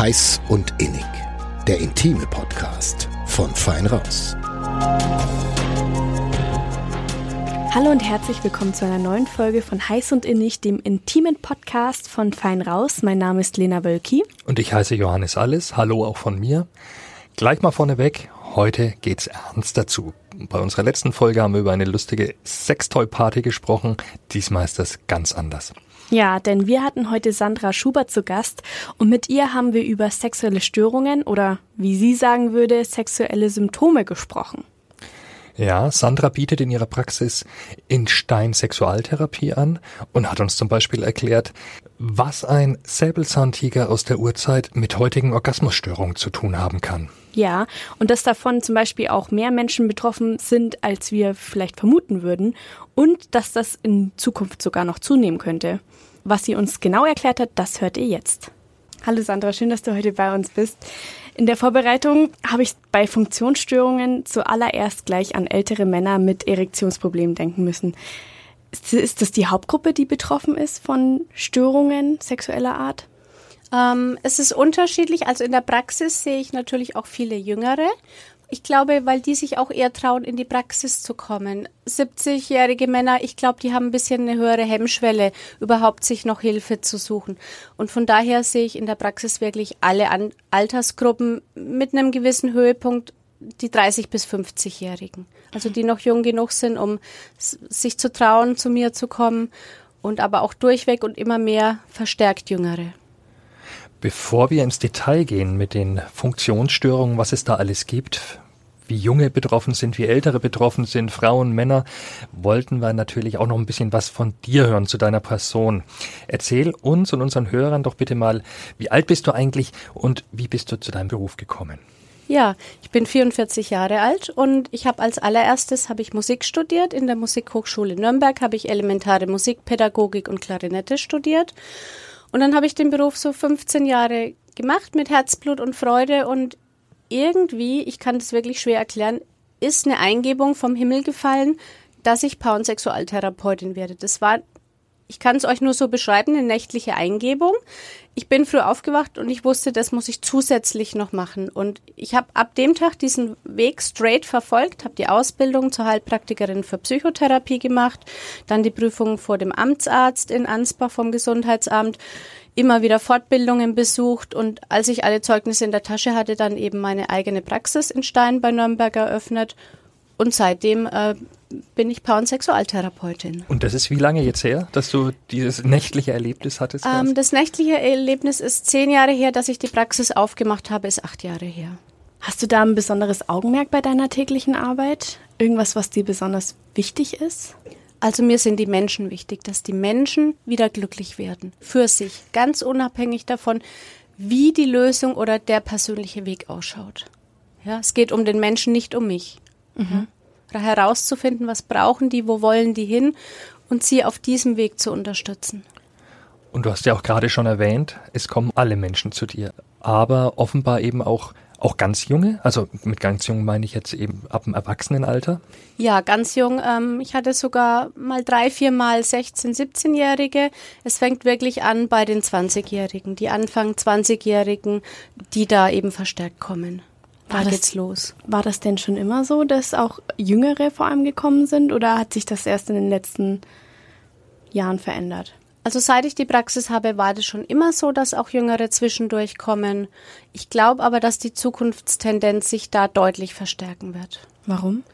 Heiß und Innig, der intime Podcast von Fein Raus. Hallo und herzlich willkommen zu einer neuen Folge von Heiß und Innig, dem intimen Podcast von Fein Raus. Mein Name ist Lena Wölki. Und ich heiße Johannes Alles. Hallo auch von mir. Gleich mal vorneweg, heute geht's ernst dazu. Bei unserer letzten Folge haben wir über eine lustige Sextoy-Party gesprochen. Diesmal ist das ganz anders. Ja, denn wir hatten heute Sandra Schubert zu Gast und mit ihr haben wir über sexuelle Störungen oder, wie sie sagen würde, sexuelle Symptome gesprochen. Ja, Sandra bietet in ihrer Praxis in Stein Sexualtherapie an und hat uns zum Beispiel erklärt, was ein Säbelzahntiger aus der Urzeit mit heutigen Orgasmusstörungen zu tun haben kann. Ja, und dass davon zum Beispiel auch mehr Menschen betroffen sind, als wir vielleicht vermuten würden und dass das in Zukunft sogar noch zunehmen könnte. Was sie uns genau erklärt hat, das hört ihr jetzt. Hallo Sandra, schön, dass du heute bei uns bist. In der Vorbereitung habe ich bei Funktionsstörungen zuallererst gleich an ältere Männer mit Erektionsproblemen denken müssen. Ist das die Hauptgruppe, die betroffen ist von Störungen sexueller Art? Ähm, es ist unterschiedlich. Also in der Praxis sehe ich natürlich auch viele Jüngere. Ich glaube, weil die sich auch eher trauen, in die Praxis zu kommen. 70-jährige Männer, ich glaube, die haben ein bisschen eine höhere Hemmschwelle, überhaupt sich noch Hilfe zu suchen. Und von daher sehe ich in der Praxis wirklich alle An Altersgruppen mit einem gewissen Höhepunkt, die 30- bis 50-Jährigen. Also die noch jung genug sind, um sich zu trauen, zu mir zu kommen und aber auch durchweg und immer mehr verstärkt Jüngere. Bevor wir ins Detail gehen mit den Funktionsstörungen, was es da alles gibt, wie junge betroffen sind, wie ältere betroffen sind, Frauen, Männer, wollten wir natürlich auch noch ein bisschen was von dir hören zu deiner Person. Erzähl uns und unseren Hörern doch bitte mal, wie alt bist du eigentlich und wie bist du zu deinem Beruf gekommen? Ja, ich bin 44 Jahre alt und ich habe als allererstes habe ich Musik studiert. In der Musikhochschule Nürnberg habe ich elementare Musikpädagogik und Klarinette studiert. Und dann habe ich den Beruf so 15 Jahre gemacht mit Herzblut und Freude und irgendwie, ich kann das wirklich schwer erklären, ist eine Eingebung vom Himmel gefallen, dass ich Paar- und Sexualtherapeutin werde. Das war ich kann es euch nur so beschreiben, eine nächtliche Eingebung. Ich bin früh aufgewacht und ich wusste, das muss ich zusätzlich noch machen. Und ich habe ab dem Tag diesen Weg straight verfolgt, habe die Ausbildung zur Heilpraktikerin für Psychotherapie gemacht, dann die Prüfung vor dem Amtsarzt in Ansbach vom Gesundheitsamt, immer wieder Fortbildungen besucht und als ich alle Zeugnisse in der Tasche hatte, dann eben meine eigene Praxis in Stein bei Nürnberg eröffnet. Und seitdem äh, bin ich Paar- und Sexualtherapeutin. Und das ist wie lange jetzt her, dass du dieses nächtliche Erlebnis hattest? Ähm, das nächtliche Erlebnis ist zehn Jahre her, dass ich die Praxis aufgemacht habe, ist acht Jahre her. Hast du da ein besonderes Augenmerk bei deiner täglichen Arbeit? Irgendwas, was dir besonders wichtig ist? Also mir sind die Menschen wichtig, dass die Menschen wieder glücklich werden. Für sich. Ganz unabhängig davon, wie die Lösung oder der persönliche Weg ausschaut. Ja, es geht um den Menschen, nicht um mich. Mhm herauszufinden, was brauchen die, wo wollen die hin und sie auf diesem Weg zu unterstützen. Und du hast ja auch gerade schon erwähnt, es kommen alle Menschen zu dir, aber offenbar eben auch auch ganz junge, also mit ganz jung meine ich jetzt eben ab dem Erwachsenenalter? Ja, ganz jung. Ähm, ich hatte sogar mal drei, vier Mal 16-, 17-Jährige. Es fängt wirklich an bei den 20-Jährigen, die Anfang 20-Jährigen, die da eben verstärkt kommen. War da geht's los. War das denn schon immer so, dass auch Jüngere vor allem gekommen sind oder hat sich das erst in den letzten Jahren verändert? Also seit ich die Praxis habe, war das schon immer so, dass auch Jüngere zwischendurch kommen. Ich glaube aber, dass die Zukunftstendenz sich da deutlich verstärken wird. Warum?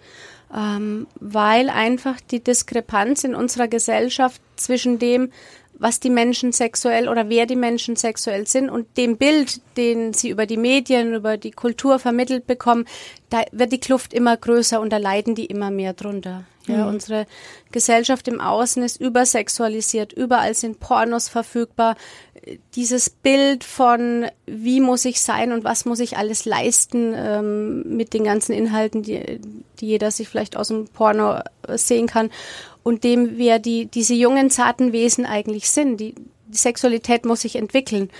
Ähm, weil einfach die Diskrepanz in unserer Gesellschaft zwischen dem, was die Menschen sexuell oder wer die Menschen sexuell sind und dem Bild, den sie über die Medien, über die Kultur vermittelt bekommen, da wird die Kluft immer größer und da leiden die immer mehr drunter. Ja, mhm. unsere Gesellschaft im Außen ist übersexualisiert, überall sind Pornos verfügbar. Dieses Bild von wie muss ich sein und was muss ich alles leisten ähm, mit den ganzen Inhalten, die, die jeder sich vielleicht aus dem Porno sehen kann und dem wir die, diese jungen, zarten Wesen eigentlich sind. Die, die Sexualität muss sich entwickeln.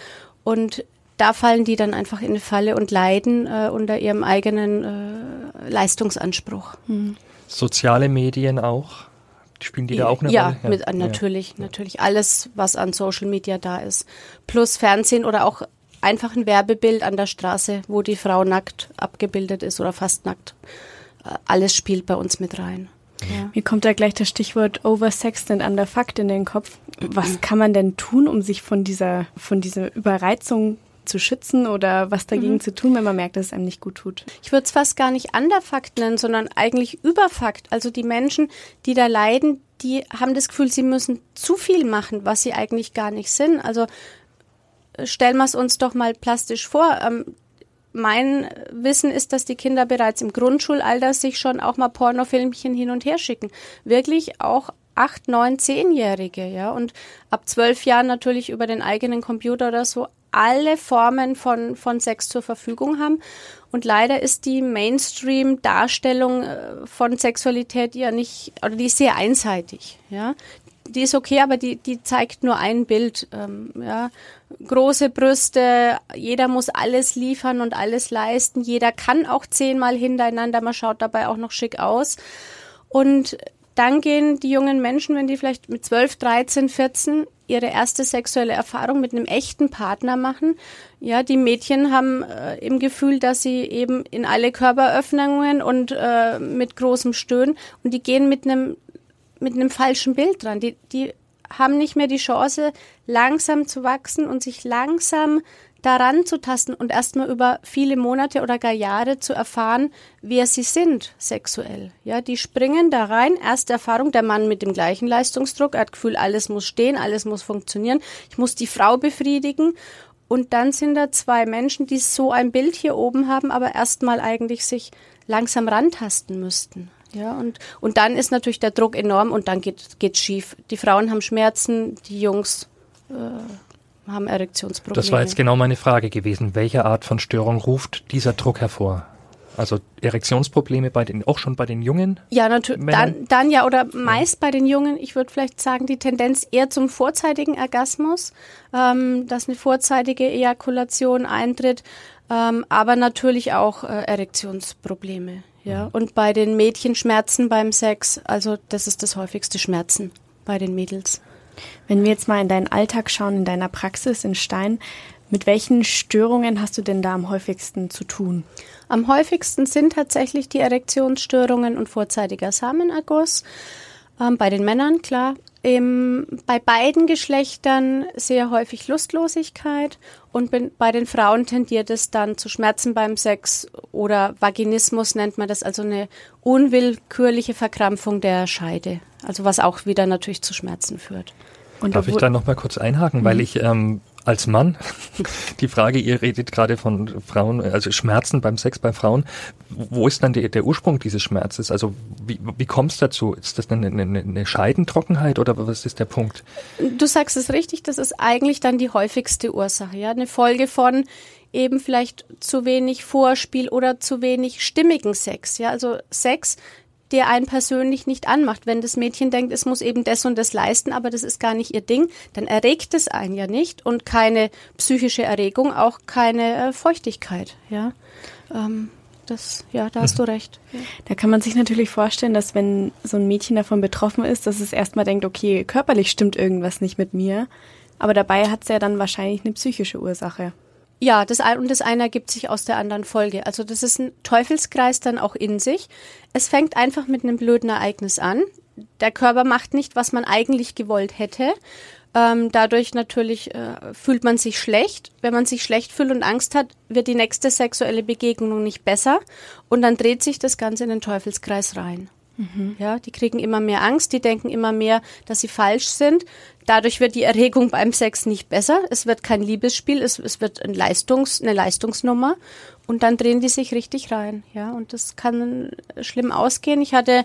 Und da fallen die dann einfach in eine Falle und leiden äh, unter ihrem eigenen äh, Leistungsanspruch. Mhm. Soziale Medien auch? Spielen die da auch eine ja, Rolle? Ja, mit, natürlich, natürlich alles, was an Social Media da ist. Plus Fernsehen oder auch einfach ein Werbebild an der Straße, wo die Frau nackt abgebildet ist oder fast nackt. Äh, alles spielt bei uns mit rein. Ja. Mir kommt da gleich das Stichwort Oversexed and Underfucked in den Kopf. Was kann man denn tun, um sich von dieser, von dieser Überreizung zu schützen oder was dagegen mhm. zu tun, wenn man merkt, dass es einem nicht gut tut? Ich würde es fast gar nicht Underfucked nennen, sondern eigentlich Überfucked. Also die Menschen, die da leiden, die haben das Gefühl, sie müssen zu viel machen, was sie eigentlich gar nicht sind. Also äh, stellen wir es uns doch mal plastisch vor. Ähm, mein Wissen ist, dass die Kinder bereits im Grundschulalter sich schon auch mal Pornofilmchen hin und her schicken. Wirklich auch acht, neun, zehnjährige, ja. Und ab zwölf Jahren natürlich über den eigenen Computer oder so alle Formen von, von Sex zur Verfügung haben. Und leider ist die Mainstream-Darstellung äh, von Sexualität ja nicht, oder die ist sehr einseitig, ja die ist okay, aber die, die zeigt nur ein Bild. Ähm, ja. Große Brüste, jeder muss alles liefern und alles leisten. Jeder kann auch zehnmal hintereinander, man schaut dabei auch noch schick aus. Und dann gehen die jungen Menschen, wenn die vielleicht mit 12, 13, 14 ihre erste sexuelle Erfahrung mit einem echten Partner machen. Ja, die Mädchen haben äh, im Gefühl, dass sie eben in alle Körperöffnungen und äh, mit großem Stöhnen und die gehen mit einem mit einem falschen Bild dran. Die, die haben nicht mehr die Chance, langsam zu wachsen und sich langsam daran zu tasten und erstmal über viele Monate oder gar Jahre zu erfahren, wer sie sind sexuell. Ja, die springen da rein. Erste Erfahrung, der Mann mit dem gleichen Leistungsdruck, er hat Gefühl, alles muss stehen, alles muss funktionieren. Ich muss die Frau befriedigen. Und dann sind da zwei Menschen, die so ein Bild hier oben haben, aber erstmal eigentlich sich langsam rantasten müssten. Ja, und, und dann ist natürlich der Druck enorm und dann geht geht's schief. Die Frauen haben Schmerzen, die Jungs äh, haben Erektionsprobleme. Das war jetzt genau meine Frage gewesen. Welche Art von Störung ruft dieser Druck hervor? Also Erektionsprobleme bei den, auch schon bei den Jungen? Ja, natürlich. Dann, dann ja, oder meist ja. bei den Jungen, ich würde vielleicht sagen, die Tendenz eher zum vorzeitigen Orgasmus, ähm, dass eine vorzeitige Ejakulation eintritt, ähm, aber natürlich auch äh, Erektionsprobleme. Ja, mhm. und bei den Mädchen Schmerzen beim Sex, also das ist das häufigste Schmerzen bei den Mädels. Wenn wir jetzt mal in deinen Alltag schauen, in deiner Praxis in Stein, mit welchen Störungen hast du denn da am häufigsten zu tun? Am häufigsten sind tatsächlich die Erektionsstörungen und vorzeitiger Samenerguss. Ähm, bei den Männern, klar. Im, bei beiden Geschlechtern sehr häufig Lustlosigkeit und bei den Frauen tendiert es dann zu Schmerzen beim Sex oder Vaginismus nennt man das, also eine unwillkürliche Verkrampfung der Scheide. Also was auch wieder natürlich zu Schmerzen führt. Und Darf ich da noch mal kurz einhaken, mhm. weil ich ähm, als Mann die Frage, ihr redet gerade von Frauen, also Schmerzen beim Sex bei Frauen. Wo ist dann die, der Ursprung dieses Schmerzes? Also wie, wie kommt es dazu? Ist das eine, eine, eine Scheidentrockenheit oder was ist der Punkt? Du sagst es richtig, das ist eigentlich dann die häufigste Ursache, ja, eine Folge von eben vielleicht zu wenig Vorspiel oder zu wenig stimmigen Sex, ja, also Sex der einen persönlich nicht anmacht. Wenn das Mädchen denkt, es muss eben das und das leisten, aber das ist gar nicht ihr Ding, dann erregt es einen ja nicht und keine psychische Erregung, auch keine äh, Feuchtigkeit, ja. Ähm, das, ja, da hast du recht. Ja. Da kann man sich natürlich vorstellen, dass wenn so ein Mädchen davon betroffen ist, dass es erstmal denkt, okay, körperlich stimmt irgendwas nicht mit mir. Aber dabei hat es ja dann wahrscheinlich eine psychische Ursache. Ja, das ein und das eine ergibt sich aus der anderen Folge. Also das ist ein Teufelskreis dann auch in sich. Es fängt einfach mit einem blöden Ereignis an. Der Körper macht nicht, was man eigentlich gewollt hätte. Ähm, dadurch natürlich äh, fühlt man sich schlecht. Wenn man sich schlecht fühlt und Angst hat, wird die nächste sexuelle Begegnung nicht besser. Und dann dreht sich das Ganze in den Teufelskreis rein. Mhm. Ja, die kriegen immer mehr Angst, die denken immer mehr, dass sie falsch sind. Dadurch wird die Erregung beim Sex nicht besser. Es wird kein Liebesspiel, es, es wird ein Leistungs, eine Leistungsnummer. Und dann drehen die sich richtig rein. Ja, und das kann schlimm ausgehen. Ich hatte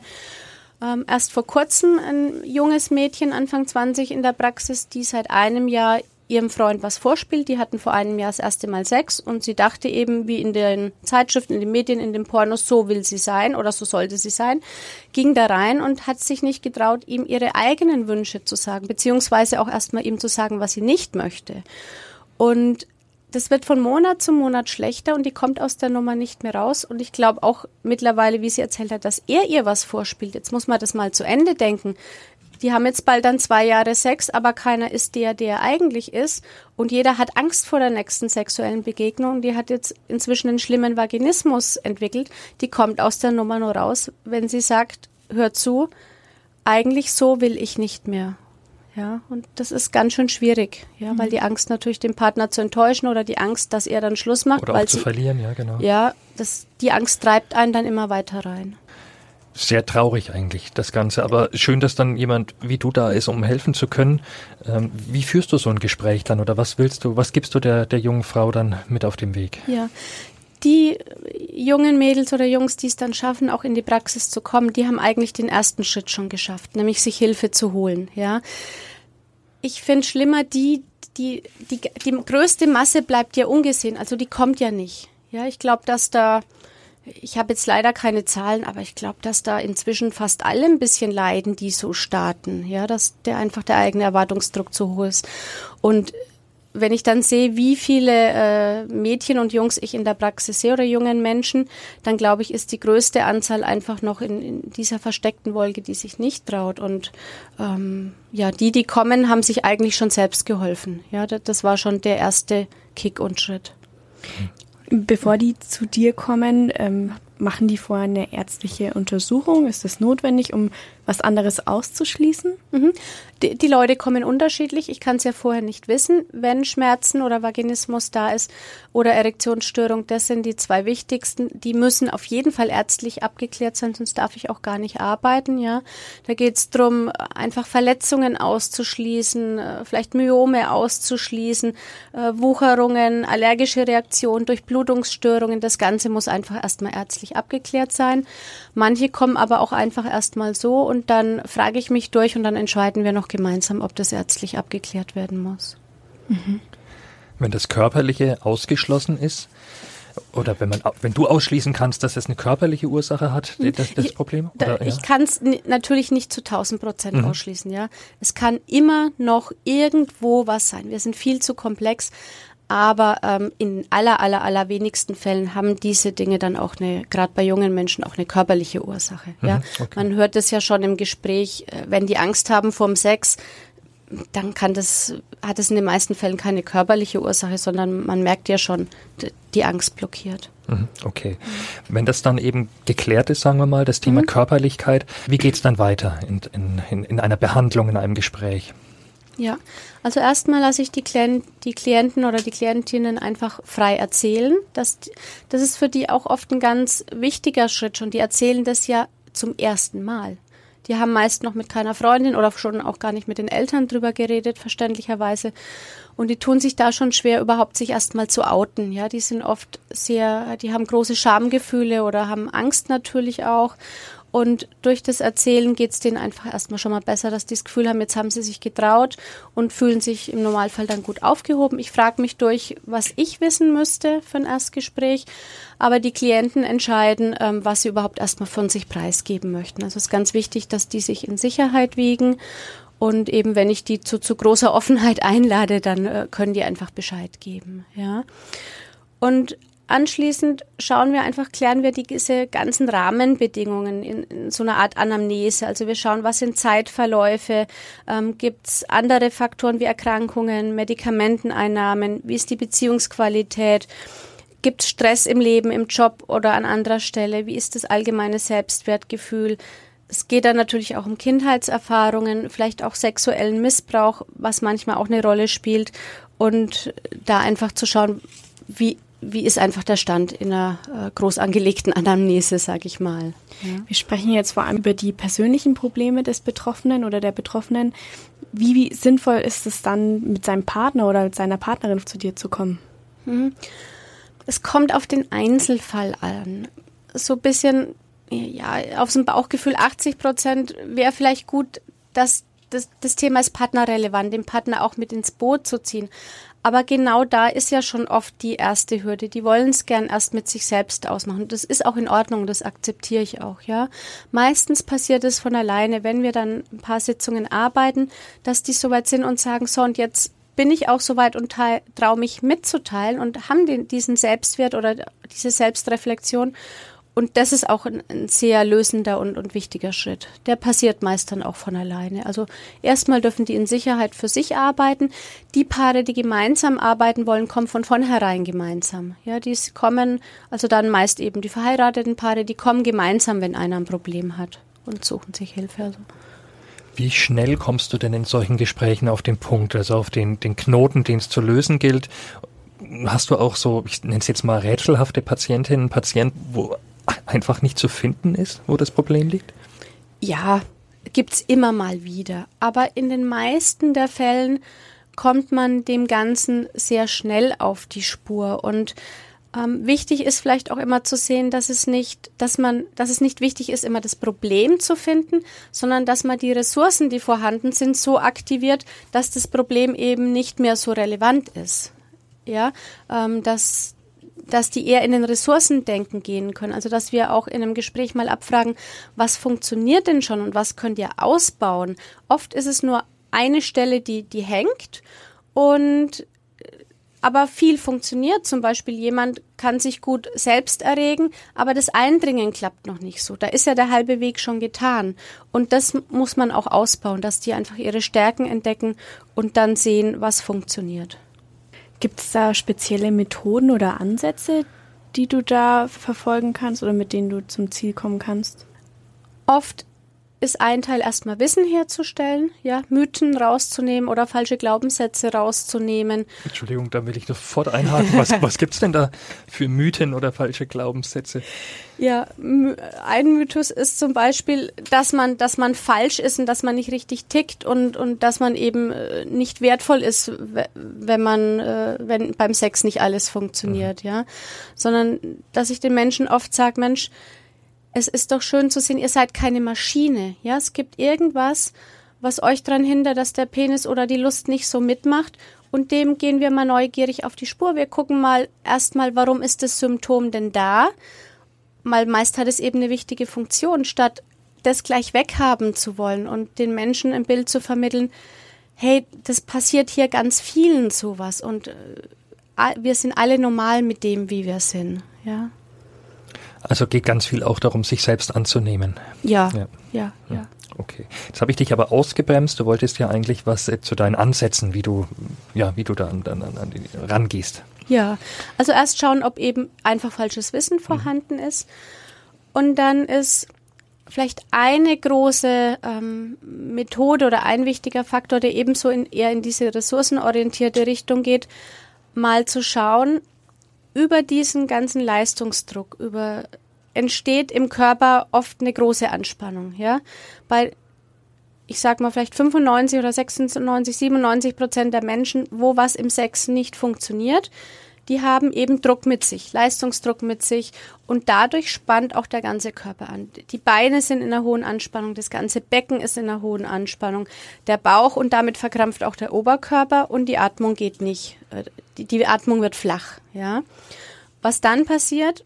ähm, erst vor kurzem ein junges Mädchen, Anfang 20 in der Praxis, die seit einem Jahr ihrem Freund was vorspielt. Die hatten vor einem Jahr das erste Mal Sex und sie dachte eben, wie in den Zeitschriften, in den Medien, in den Pornos, so will sie sein oder so sollte sie sein, ging da rein und hat sich nicht getraut, ihm ihre eigenen Wünsche zu sagen, beziehungsweise auch erstmal ihm zu sagen, was sie nicht möchte. Und das wird von Monat zu Monat schlechter und die kommt aus der Nummer nicht mehr raus. Und ich glaube auch mittlerweile, wie sie erzählt hat, dass er ihr was vorspielt. Jetzt muss man das mal zu Ende denken. Die haben jetzt bald dann zwei Jahre Sex, aber keiner ist der, der er eigentlich ist. Und jeder hat Angst vor der nächsten sexuellen Begegnung. Die hat jetzt inzwischen einen schlimmen Vaginismus entwickelt. Die kommt aus der Nummer nur raus, wenn sie sagt, hör zu, eigentlich so will ich nicht mehr. Ja, und das ist ganz schön schwierig, ja, mhm. weil die Angst natürlich den Partner zu enttäuschen oder die Angst, dass er dann Schluss macht. Oder weil auch zu sie, verlieren, ja, genau. Ja, das, die Angst treibt einen dann immer weiter rein. Sehr traurig eigentlich, das Ganze. Aber schön, dass dann jemand wie du da ist, um helfen zu können. Ähm, wie führst du so ein Gespräch dann oder was willst du, was gibst du der, der jungen Frau dann mit auf dem Weg? Ja, die jungen Mädels oder Jungs, die es dann schaffen, auch in die Praxis zu kommen, die haben eigentlich den ersten Schritt schon geschafft, nämlich sich Hilfe zu holen. Ja, ich finde schlimmer die, die, die, die größte Masse bleibt ja ungesehen, also die kommt ja nicht. Ja, ich glaube, dass da ich habe jetzt leider keine Zahlen, aber ich glaube, dass da inzwischen fast alle ein bisschen leiden, die so starten. Ja, dass der einfach der eigene Erwartungsdruck zu hoch ist. Und wenn ich dann sehe, wie viele äh, Mädchen und Jungs ich in der Praxis sehe oder jungen Menschen, dann glaube ich, ist die größte Anzahl einfach noch in, in dieser versteckten Wolke, die sich nicht traut. Und ähm, ja, die, die kommen, haben sich eigentlich schon selbst geholfen. Ja, das, das war schon der erste Kick und Schritt. Bevor die zu dir kommen, ähm, machen die vorher eine ärztliche Untersuchung? Ist das notwendig, um was anderes auszuschließen? Mhm. Die, die, Leute kommen unterschiedlich. Ich kann es ja vorher nicht wissen, wenn Schmerzen oder Vaginismus da ist oder Erektionsstörung. Das sind die zwei wichtigsten. Die müssen auf jeden Fall ärztlich abgeklärt sein, sonst darf ich auch gar nicht arbeiten. Ja, da geht es darum, einfach Verletzungen auszuschließen, äh, vielleicht Myome auszuschließen, äh, Wucherungen, allergische Reaktionen, Durchblutungsstörungen. Das Ganze muss einfach erstmal ärztlich abgeklärt sein. Manche kommen aber auch einfach erstmal so und dann frage ich mich durch und dann entscheiden wir noch gemeinsam, ob das ärztlich abgeklärt werden muss. Mhm. Wenn das Körperliche ausgeschlossen ist, oder wenn man, wenn du ausschließen kannst, dass es eine körperliche Ursache hat, das, das Problem? Oder, da, ich ja? kann es natürlich nicht zu 1000 Prozent mhm. ausschließen, ja. Es kann immer noch irgendwo was sein. Wir sind viel zu komplex aber ähm, in aller, aller, aller wenigsten Fällen haben diese Dinge dann auch eine, gerade bei jungen Menschen, auch eine körperliche Ursache. Mhm, ja, okay. man hört es ja schon im Gespräch, äh, wenn die Angst haben vorm Sex, dann kann das, hat es in den meisten Fällen keine körperliche Ursache, sondern man merkt ja schon, die Angst blockiert. Mhm, okay. Wenn das dann eben geklärt ist, sagen wir mal, das Thema mhm. Körperlichkeit, wie geht es dann weiter in, in, in einer Behandlung, in einem Gespräch? Ja, also erstmal lasse ich die, Klient, die Klienten oder die Klientinnen einfach frei erzählen. Das, das ist für die auch oft ein ganz wichtiger Schritt schon. Die erzählen das ja zum ersten Mal. Die haben meist noch mit keiner Freundin oder schon auch gar nicht mit den Eltern drüber geredet, verständlicherweise. Und die tun sich da schon schwer, überhaupt sich erstmal zu outen. Ja, die sind oft sehr, die haben große Schamgefühle oder haben Angst natürlich auch. Und durch das Erzählen geht es denen einfach erstmal schon mal besser, dass die das Gefühl haben, jetzt haben sie sich getraut und fühlen sich im Normalfall dann gut aufgehoben. Ich frage mich durch, was ich wissen müsste für ein Erstgespräch, aber die Klienten entscheiden, ähm, was sie überhaupt erstmal von sich preisgeben möchten. Also es ist ganz wichtig, dass die sich in Sicherheit wiegen und eben, wenn ich die zu, zu großer Offenheit einlade, dann äh, können die einfach Bescheid geben. Ja. Und Anschließend schauen wir einfach, klären wir diese ganzen Rahmenbedingungen in, in so einer Art Anamnese. Also wir schauen, was sind Zeitverläufe, ähm, gibt es andere Faktoren wie Erkrankungen, Medikamenteneinnahmen, wie ist die Beziehungsqualität, gibt es Stress im Leben, im Job oder an anderer Stelle, wie ist das allgemeine Selbstwertgefühl. Es geht dann natürlich auch um Kindheitserfahrungen, vielleicht auch sexuellen Missbrauch, was manchmal auch eine Rolle spielt. Und da einfach zu schauen, wie wie ist einfach der Stand in einer äh, groß angelegten Anamnese, sage ich mal. Ja. Wir sprechen jetzt vor allem über die persönlichen Probleme des Betroffenen oder der Betroffenen. Wie, wie sinnvoll ist es dann, mit seinem Partner oder mit seiner Partnerin zu dir zu kommen? Mhm. Es kommt auf den Einzelfall an. So ein bisschen, ja, auf so ein Bauchgefühl 80 Prozent wäre vielleicht gut, dass das, das Thema ist partnerrelevant, den Partner auch mit ins Boot zu ziehen. Aber genau da ist ja schon oft die erste Hürde. Die wollen es gern erst mit sich selbst ausmachen. Das ist auch in Ordnung, das akzeptiere ich auch, ja. Meistens passiert es von alleine, wenn wir dann ein paar Sitzungen arbeiten, dass die soweit sind und sagen, so und jetzt bin ich auch so weit und traue mich mitzuteilen und haben den, diesen Selbstwert oder diese Selbstreflexion. Und das ist auch ein, ein sehr lösender und, und, wichtiger Schritt. Der passiert meist dann auch von alleine. Also erstmal dürfen die in Sicherheit für sich arbeiten. Die Paare, die gemeinsam arbeiten wollen, kommen von vornherein gemeinsam. Ja, die kommen, also dann meist eben die verheirateten Paare, die kommen gemeinsam, wenn einer ein Problem hat und suchen sich Hilfe. Also. Wie schnell kommst du denn in solchen Gesprächen auf den Punkt, also auf den, den Knoten, den es zu lösen gilt? Hast du auch so, ich nenne es jetzt mal rätselhafte Patientinnen, Patienten, wo einfach nicht zu finden ist, wo das Problem liegt? Ja, gibt's immer mal wieder. Aber in den meisten der Fällen kommt man dem Ganzen sehr schnell auf die Spur und ähm, wichtig ist vielleicht auch immer zu sehen, dass es nicht, dass man, dass es nicht wichtig ist, immer das Problem zu finden, sondern dass man die Ressourcen, die vorhanden sind, so aktiviert, dass das Problem eben nicht mehr so relevant ist. Ja, ähm, dass dass die eher in den Ressourcendenken gehen können. Also dass wir auch in einem Gespräch mal abfragen, was funktioniert denn schon und was könnt ihr ausbauen. Oft ist es nur eine Stelle, die, die hängt und aber viel funktioniert. Zum Beispiel jemand kann sich gut selbst erregen, aber das Eindringen klappt noch nicht so. Da ist ja der halbe Weg schon getan. Und das muss man auch ausbauen, dass die einfach ihre Stärken entdecken und dann sehen, was funktioniert. Gibt es da spezielle Methoden oder Ansätze, die du da verfolgen kannst oder mit denen du zum Ziel kommen kannst? Oft ist ein Teil erstmal Wissen herzustellen, ja, Mythen rauszunehmen oder falsche Glaubenssätze rauszunehmen. Entschuldigung, da will ich sofort einhaken. Was, was gibt's denn da für Mythen oder falsche Glaubenssätze? Ja, ein Mythos ist zum Beispiel, dass man, dass man falsch ist und dass man nicht richtig tickt und, und dass man eben äh, nicht wertvoll ist, wenn man, äh, wenn beim Sex nicht alles funktioniert, mhm. ja. Sondern, dass ich den Menschen oft sage, Mensch, es ist doch schön zu sehen, ihr seid keine Maschine. Ja, es gibt irgendwas, was euch daran hindert, dass der Penis oder die Lust nicht so mitmacht. Und dem gehen wir mal neugierig auf die Spur. Wir gucken mal erstmal, warum ist das Symptom denn da? Mal meist hat es eben eine wichtige Funktion, statt das gleich weghaben zu wollen und den Menschen ein Bild zu vermitteln, hey, das passiert hier ganz vielen sowas und äh, wir sind alle normal mit dem, wie wir sind, ja. Also geht ganz viel auch darum, sich selbst anzunehmen. Ja, ja, ja. ja. Okay. Jetzt habe ich dich aber ausgebremst. Du wolltest ja eigentlich was äh, zu deinen Ansätzen, wie du, ja, wie du da an, an, an die rangehst. Ja, also erst schauen, ob eben einfach falsches Wissen mhm. vorhanden mhm. ist. Und dann ist vielleicht eine große ähm, Methode oder ein wichtiger Faktor, der ebenso in, eher in diese ressourcenorientierte Richtung geht, mal zu schauen, über diesen ganzen Leistungsdruck, über entsteht im Körper oft eine große Anspannung, ja. Bei ich sag mal vielleicht 95 oder 96, 97 Prozent der Menschen, wo was im Sex nicht funktioniert, die haben eben Druck mit sich, Leistungsdruck mit sich und dadurch spannt auch der ganze Körper an. Die Beine sind in einer hohen Anspannung, das ganze Becken ist in einer hohen Anspannung, der Bauch und damit verkrampft auch der Oberkörper und die Atmung geht nicht. Äh, die, die Atmung wird flach, ja. Was dann passiert?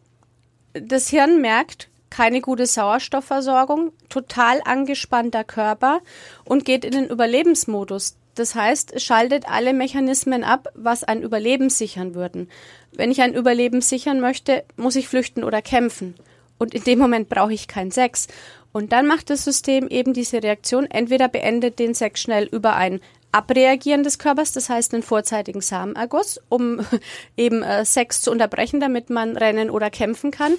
Das Hirn merkt, keine gute Sauerstoffversorgung, total angespannter Körper und geht in den Überlebensmodus. Das heißt, schaltet alle Mechanismen ab, was ein Überleben sichern würden. Wenn ich ein Überleben sichern möchte, muss ich flüchten oder kämpfen. Und in dem Moment brauche ich keinen Sex. Und dann macht das System eben diese Reaktion. Entweder beendet den Sex schnell über ein Abreagieren des Körpers, das heißt einen vorzeitigen Samenerguss, um eben äh, Sex zu unterbrechen, damit man rennen oder kämpfen kann.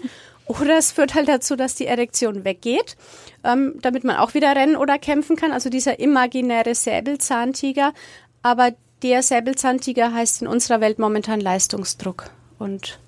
Oder es führt halt dazu, dass die Erektion weggeht, ähm, damit man auch wieder rennen oder kämpfen kann. Also dieser imaginäre Säbelzahntiger. Aber der Säbelzahntiger heißt in unserer Welt momentan Leistungsdruck. Und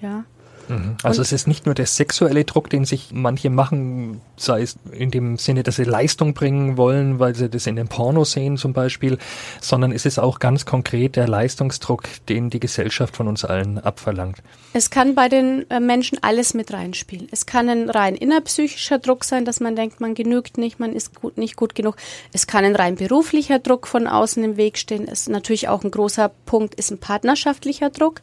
ja. Mhm. Also Und es ist nicht nur der sexuelle Druck, den sich manche machen, sei es in dem Sinne, dass sie Leistung bringen wollen, weil sie das in den Porno sehen zum Beispiel, sondern es ist auch ganz konkret der Leistungsdruck, den die Gesellschaft von uns allen abverlangt. Es kann bei den äh, Menschen alles mit reinspielen. Es kann ein rein innerpsychischer Druck sein, dass man denkt, man genügt nicht, man ist gut, nicht gut genug. Es kann ein rein beruflicher Druck von außen im Weg stehen. Es ist natürlich auch ein großer Punkt, ist ein partnerschaftlicher Druck.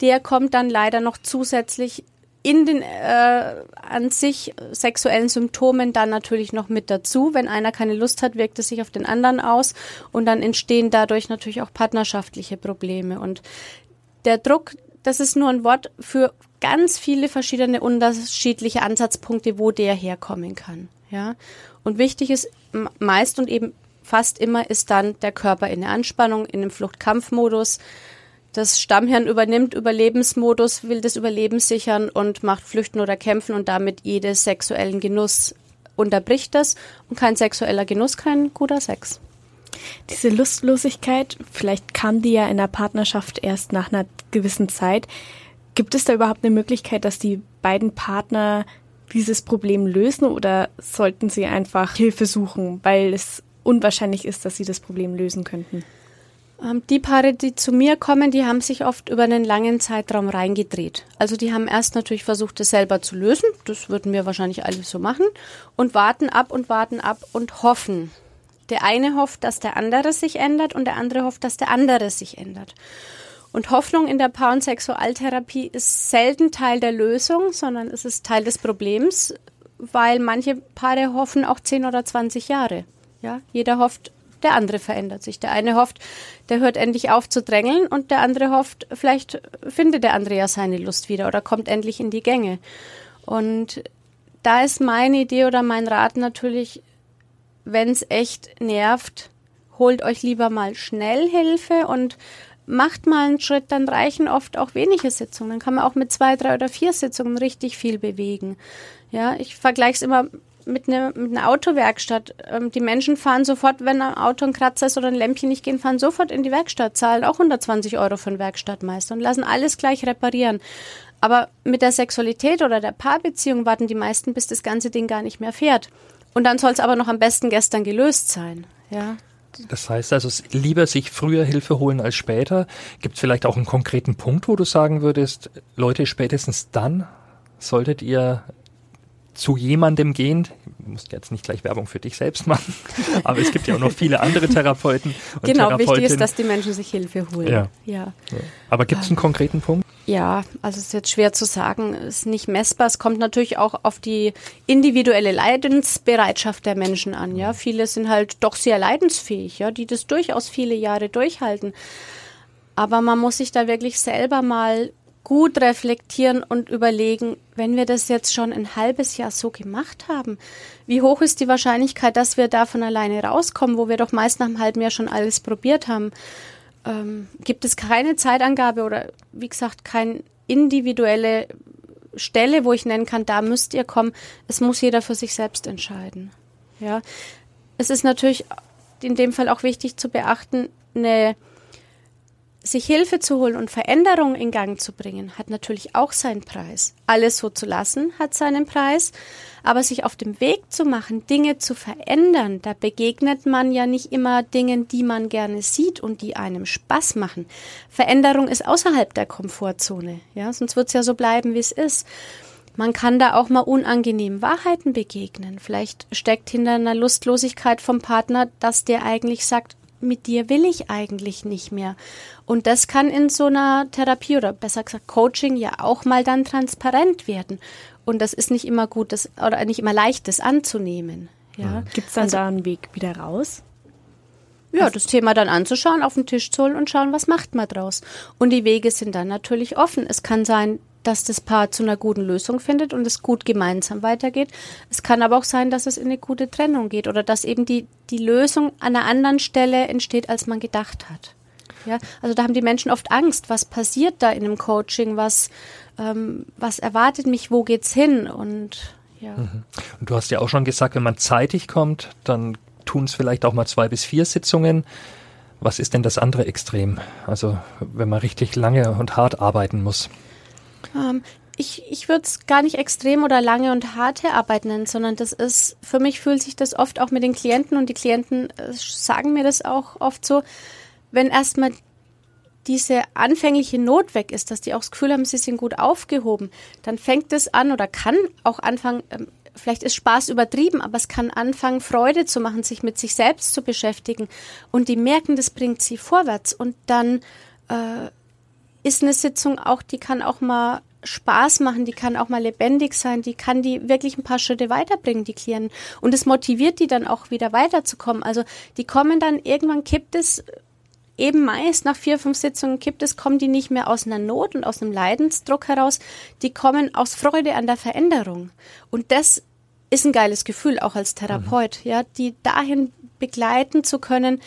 Der kommt dann leider noch zusätzlich in den äh, an sich sexuellen Symptomen dann natürlich noch mit dazu. Wenn einer keine Lust hat, wirkt es sich auf den anderen aus und dann entstehen dadurch natürlich auch partnerschaftliche Probleme. Und der Druck, das ist nur ein Wort für ganz viele verschiedene unterschiedliche Ansatzpunkte, wo der herkommen kann. Ja. Und wichtig ist meist und eben fast immer ist dann der Körper in der Anspannung, in dem Fluchtkampfmodus. Das Stammhirn übernimmt Überlebensmodus, will das Überleben sichern und macht Flüchten oder Kämpfen und damit jeden sexuellen Genuss unterbricht das. Und kein sexueller Genuss, kein guter Sex. Diese Lustlosigkeit, vielleicht kam die ja in der Partnerschaft erst nach einer gewissen Zeit. Gibt es da überhaupt eine Möglichkeit, dass die beiden Partner dieses Problem lösen oder sollten sie einfach Hilfe suchen, weil es unwahrscheinlich ist, dass sie das Problem lösen könnten? Ähm, die Paare, die zu mir kommen, die haben sich oft über einen langen Zeitraum reingedreht. Also die haben erst natürlich versucht, es selber zu lösen. Das würden wir wahrscheinlich alle so machen. Und warten ab und warten ab und hoffen. Der eine hofft, dass der andere sich ändert und der andere hofft, dass der andere sich ändert. Und Hoffnung in der Paar- und Sexualtherapie ist selten Teil der Lösung, sondern es ist Teil des Problems, weil manche Paare hoffen auch 10 oder 20 Jahre. Ja, jeder hofft, der andere verändert sich. Der eine hofft, der hört endlich auf zu drängeln und der andere hofft, vielleicht findet der andere ja seine Lust wieder oder kommt endlich in die Gänge. Und da ist meine Idee oder mein Rat natürlich, wenn es echt nervt, holt euch lieber mal schnell Hilfe und macht mal einen Schritt, dann reichen oft auch wenige Sitzungen. Dann kann man auch mit zwei, drei oder vier Sitzungen richtig viel bewegen. Ja, ich vergleiche es immer mit, ne, mit einer Autowerkstatt. Ähm, die Menschen fahren sofort, wenn ein Auto ein Kratzer ist oder ein Lämpchen nicht gehen, fahren sofort in die Werkstatt, zahlen auch 120 Euro für einen Werkstattmeister und lassen alles gleich reparieren. Aber mit der Sexualität oder der Paarbeziehung warten die meisten, bis das ganze Ding gar nicht mehr fährt. Und dann soll es aber noch am besten gestern gelöst sein. Ja. Das heißt also, lieber sich früher Hilfe holen als später. Gibt es vielleicht auch einen konkreten Punkt, wo du sagen würdest, Leute, spätestens dann solltet ihr zu jemandem gehen, du musst jetzt nicht gleich Werbung für dich selbst machen, aber es gibt ja auch noch viele andere Therapeuten. Und genau, wichtig ist, dass die Menschen sich Hilfe holen. Ja. ja. Aber gibt es einen konkreten Punkt? Ja, also es ist jetzt schwer zu sagen, ist nicht messbar. Es kommt natürlich auch auf die individuelle Leidensbereitschaft der Menschen an. Ja, viele sind halt doch sehr leidensfähig, ja, die das durchaus viele Jahre durchhalten. Aber man muss sich da wirklich selber mal gut reflektieren und überlegen, wenn wir das jetzt schon ein halbes Jahr so gemacht haben, wie hoch ist die Wahrscheinlichkeit, dass wir da von alleine rauskommen, wo wir doch meist nach einem halben Jahr schon alles probiert haben? Ähm, gibt es keine Zeitangabe oder wie gesagt keine individuelle Stelle, wo ich nennen kann, da müsst ihr kommen. Es muss jeder für sich selbst entscheiden. Ja, es ist natürlich in dem Fall auch wichtig zu beachten, eine sich Hilfe zu holen und Veränderungen in Gang zu bringen, hat natürlich auch seinen Preis. Alles so zu lassen hat seinen Preis, aber sich auf dem Weg zu machen, Dinge zu verändern, da begegnet man ja nicht immer Dingen, die man gerne sieht und die einem Spaß machen. Veränderung ist außerhalb der Komfortzone, ja, sonst wird es ja so bleiben, wie es ist. Man kann da auch mal unangenehmen Wahrheiten begegnen. Vielleicht steckt hinter einer Lustlosigkeit vom Partner, dass der eigentlich sagt, mit dir will ich eigentlich nicht mehr. Und das kann in so einer Therapie oder besser gesagt Coaching ja auch mal dann transparent werden. Und das ist nicht immer gut, das, oder nicht immer leicht, das anzunehmen. Ja. Gibt es dann also, da einen Weg wieder raus? Ja, also, das Thema dann anzuschauen, auf den Tisch zu holen und schauen, was macht man draus. Und die Wege sind dann natürlich offen. Es kann sein, dass das Paar zu einer guten Lösung findet und es gut gemeinsam weitergeht. Es kann aber auch sein, dass es in eine gute Trennung geht oder dass eben die, die Lösung an einer anderen Stelle entsteht, als man gedacht hat. Ja, also da haben die Menschen oft Angst, was passiert da in einem Coaching, was, ähm, was erwartet mich, wo geht's hin und ja. Mhm. Und du hast ja auch schon gesagt, wenn man zeitig kommt, dann tun es vielleicht auch mal zwei bis vier Sitzungen. Was ist denn das andere Extrem? Also wenn man richtig lange und hart arbeiten muss. Ähm, ich ich würde es gar nicht extrem oder lange und harte Arbeit nennen, sondern das ist, für mich fühlt sich das oft auch mit den Klienten und die Klienten äh, sagen mir das auch oft so, wenn erstmal diese anfängliche Not weg ist, dass die auch das Gefühl haben, sie sind gut aufgehoben, dann fängt es an oder kann auch anfangen, ähm, vielleicht ist Spaß übertrieben, aber es kann anfangen, Freude zu machen, sich mit sich selbst zu beschäftigen. Und die merken, das bringt sie vorwärts. Und dann äh, ist eine Sitzung auch, die kann auch mal Spaß machen, die kann auch mal lebendig sein, die kann die wirklich ein paar Schritte weiterbringen, die Klienten. Und es motiviert die dann auch wieder weiterzukommen. Also die kommen dann, irgendwann kippt es eben meist nach vier, fünf Sitzungen kippt es, kommen die nicht mehr aus einer Not und aus einem Leidensdruck heraus, die kommen aus Freude an der Veränderung. Und das ist ein geiles Gefühl, auch als Therapeut, mhm. ja, die dahin begleiten zu können,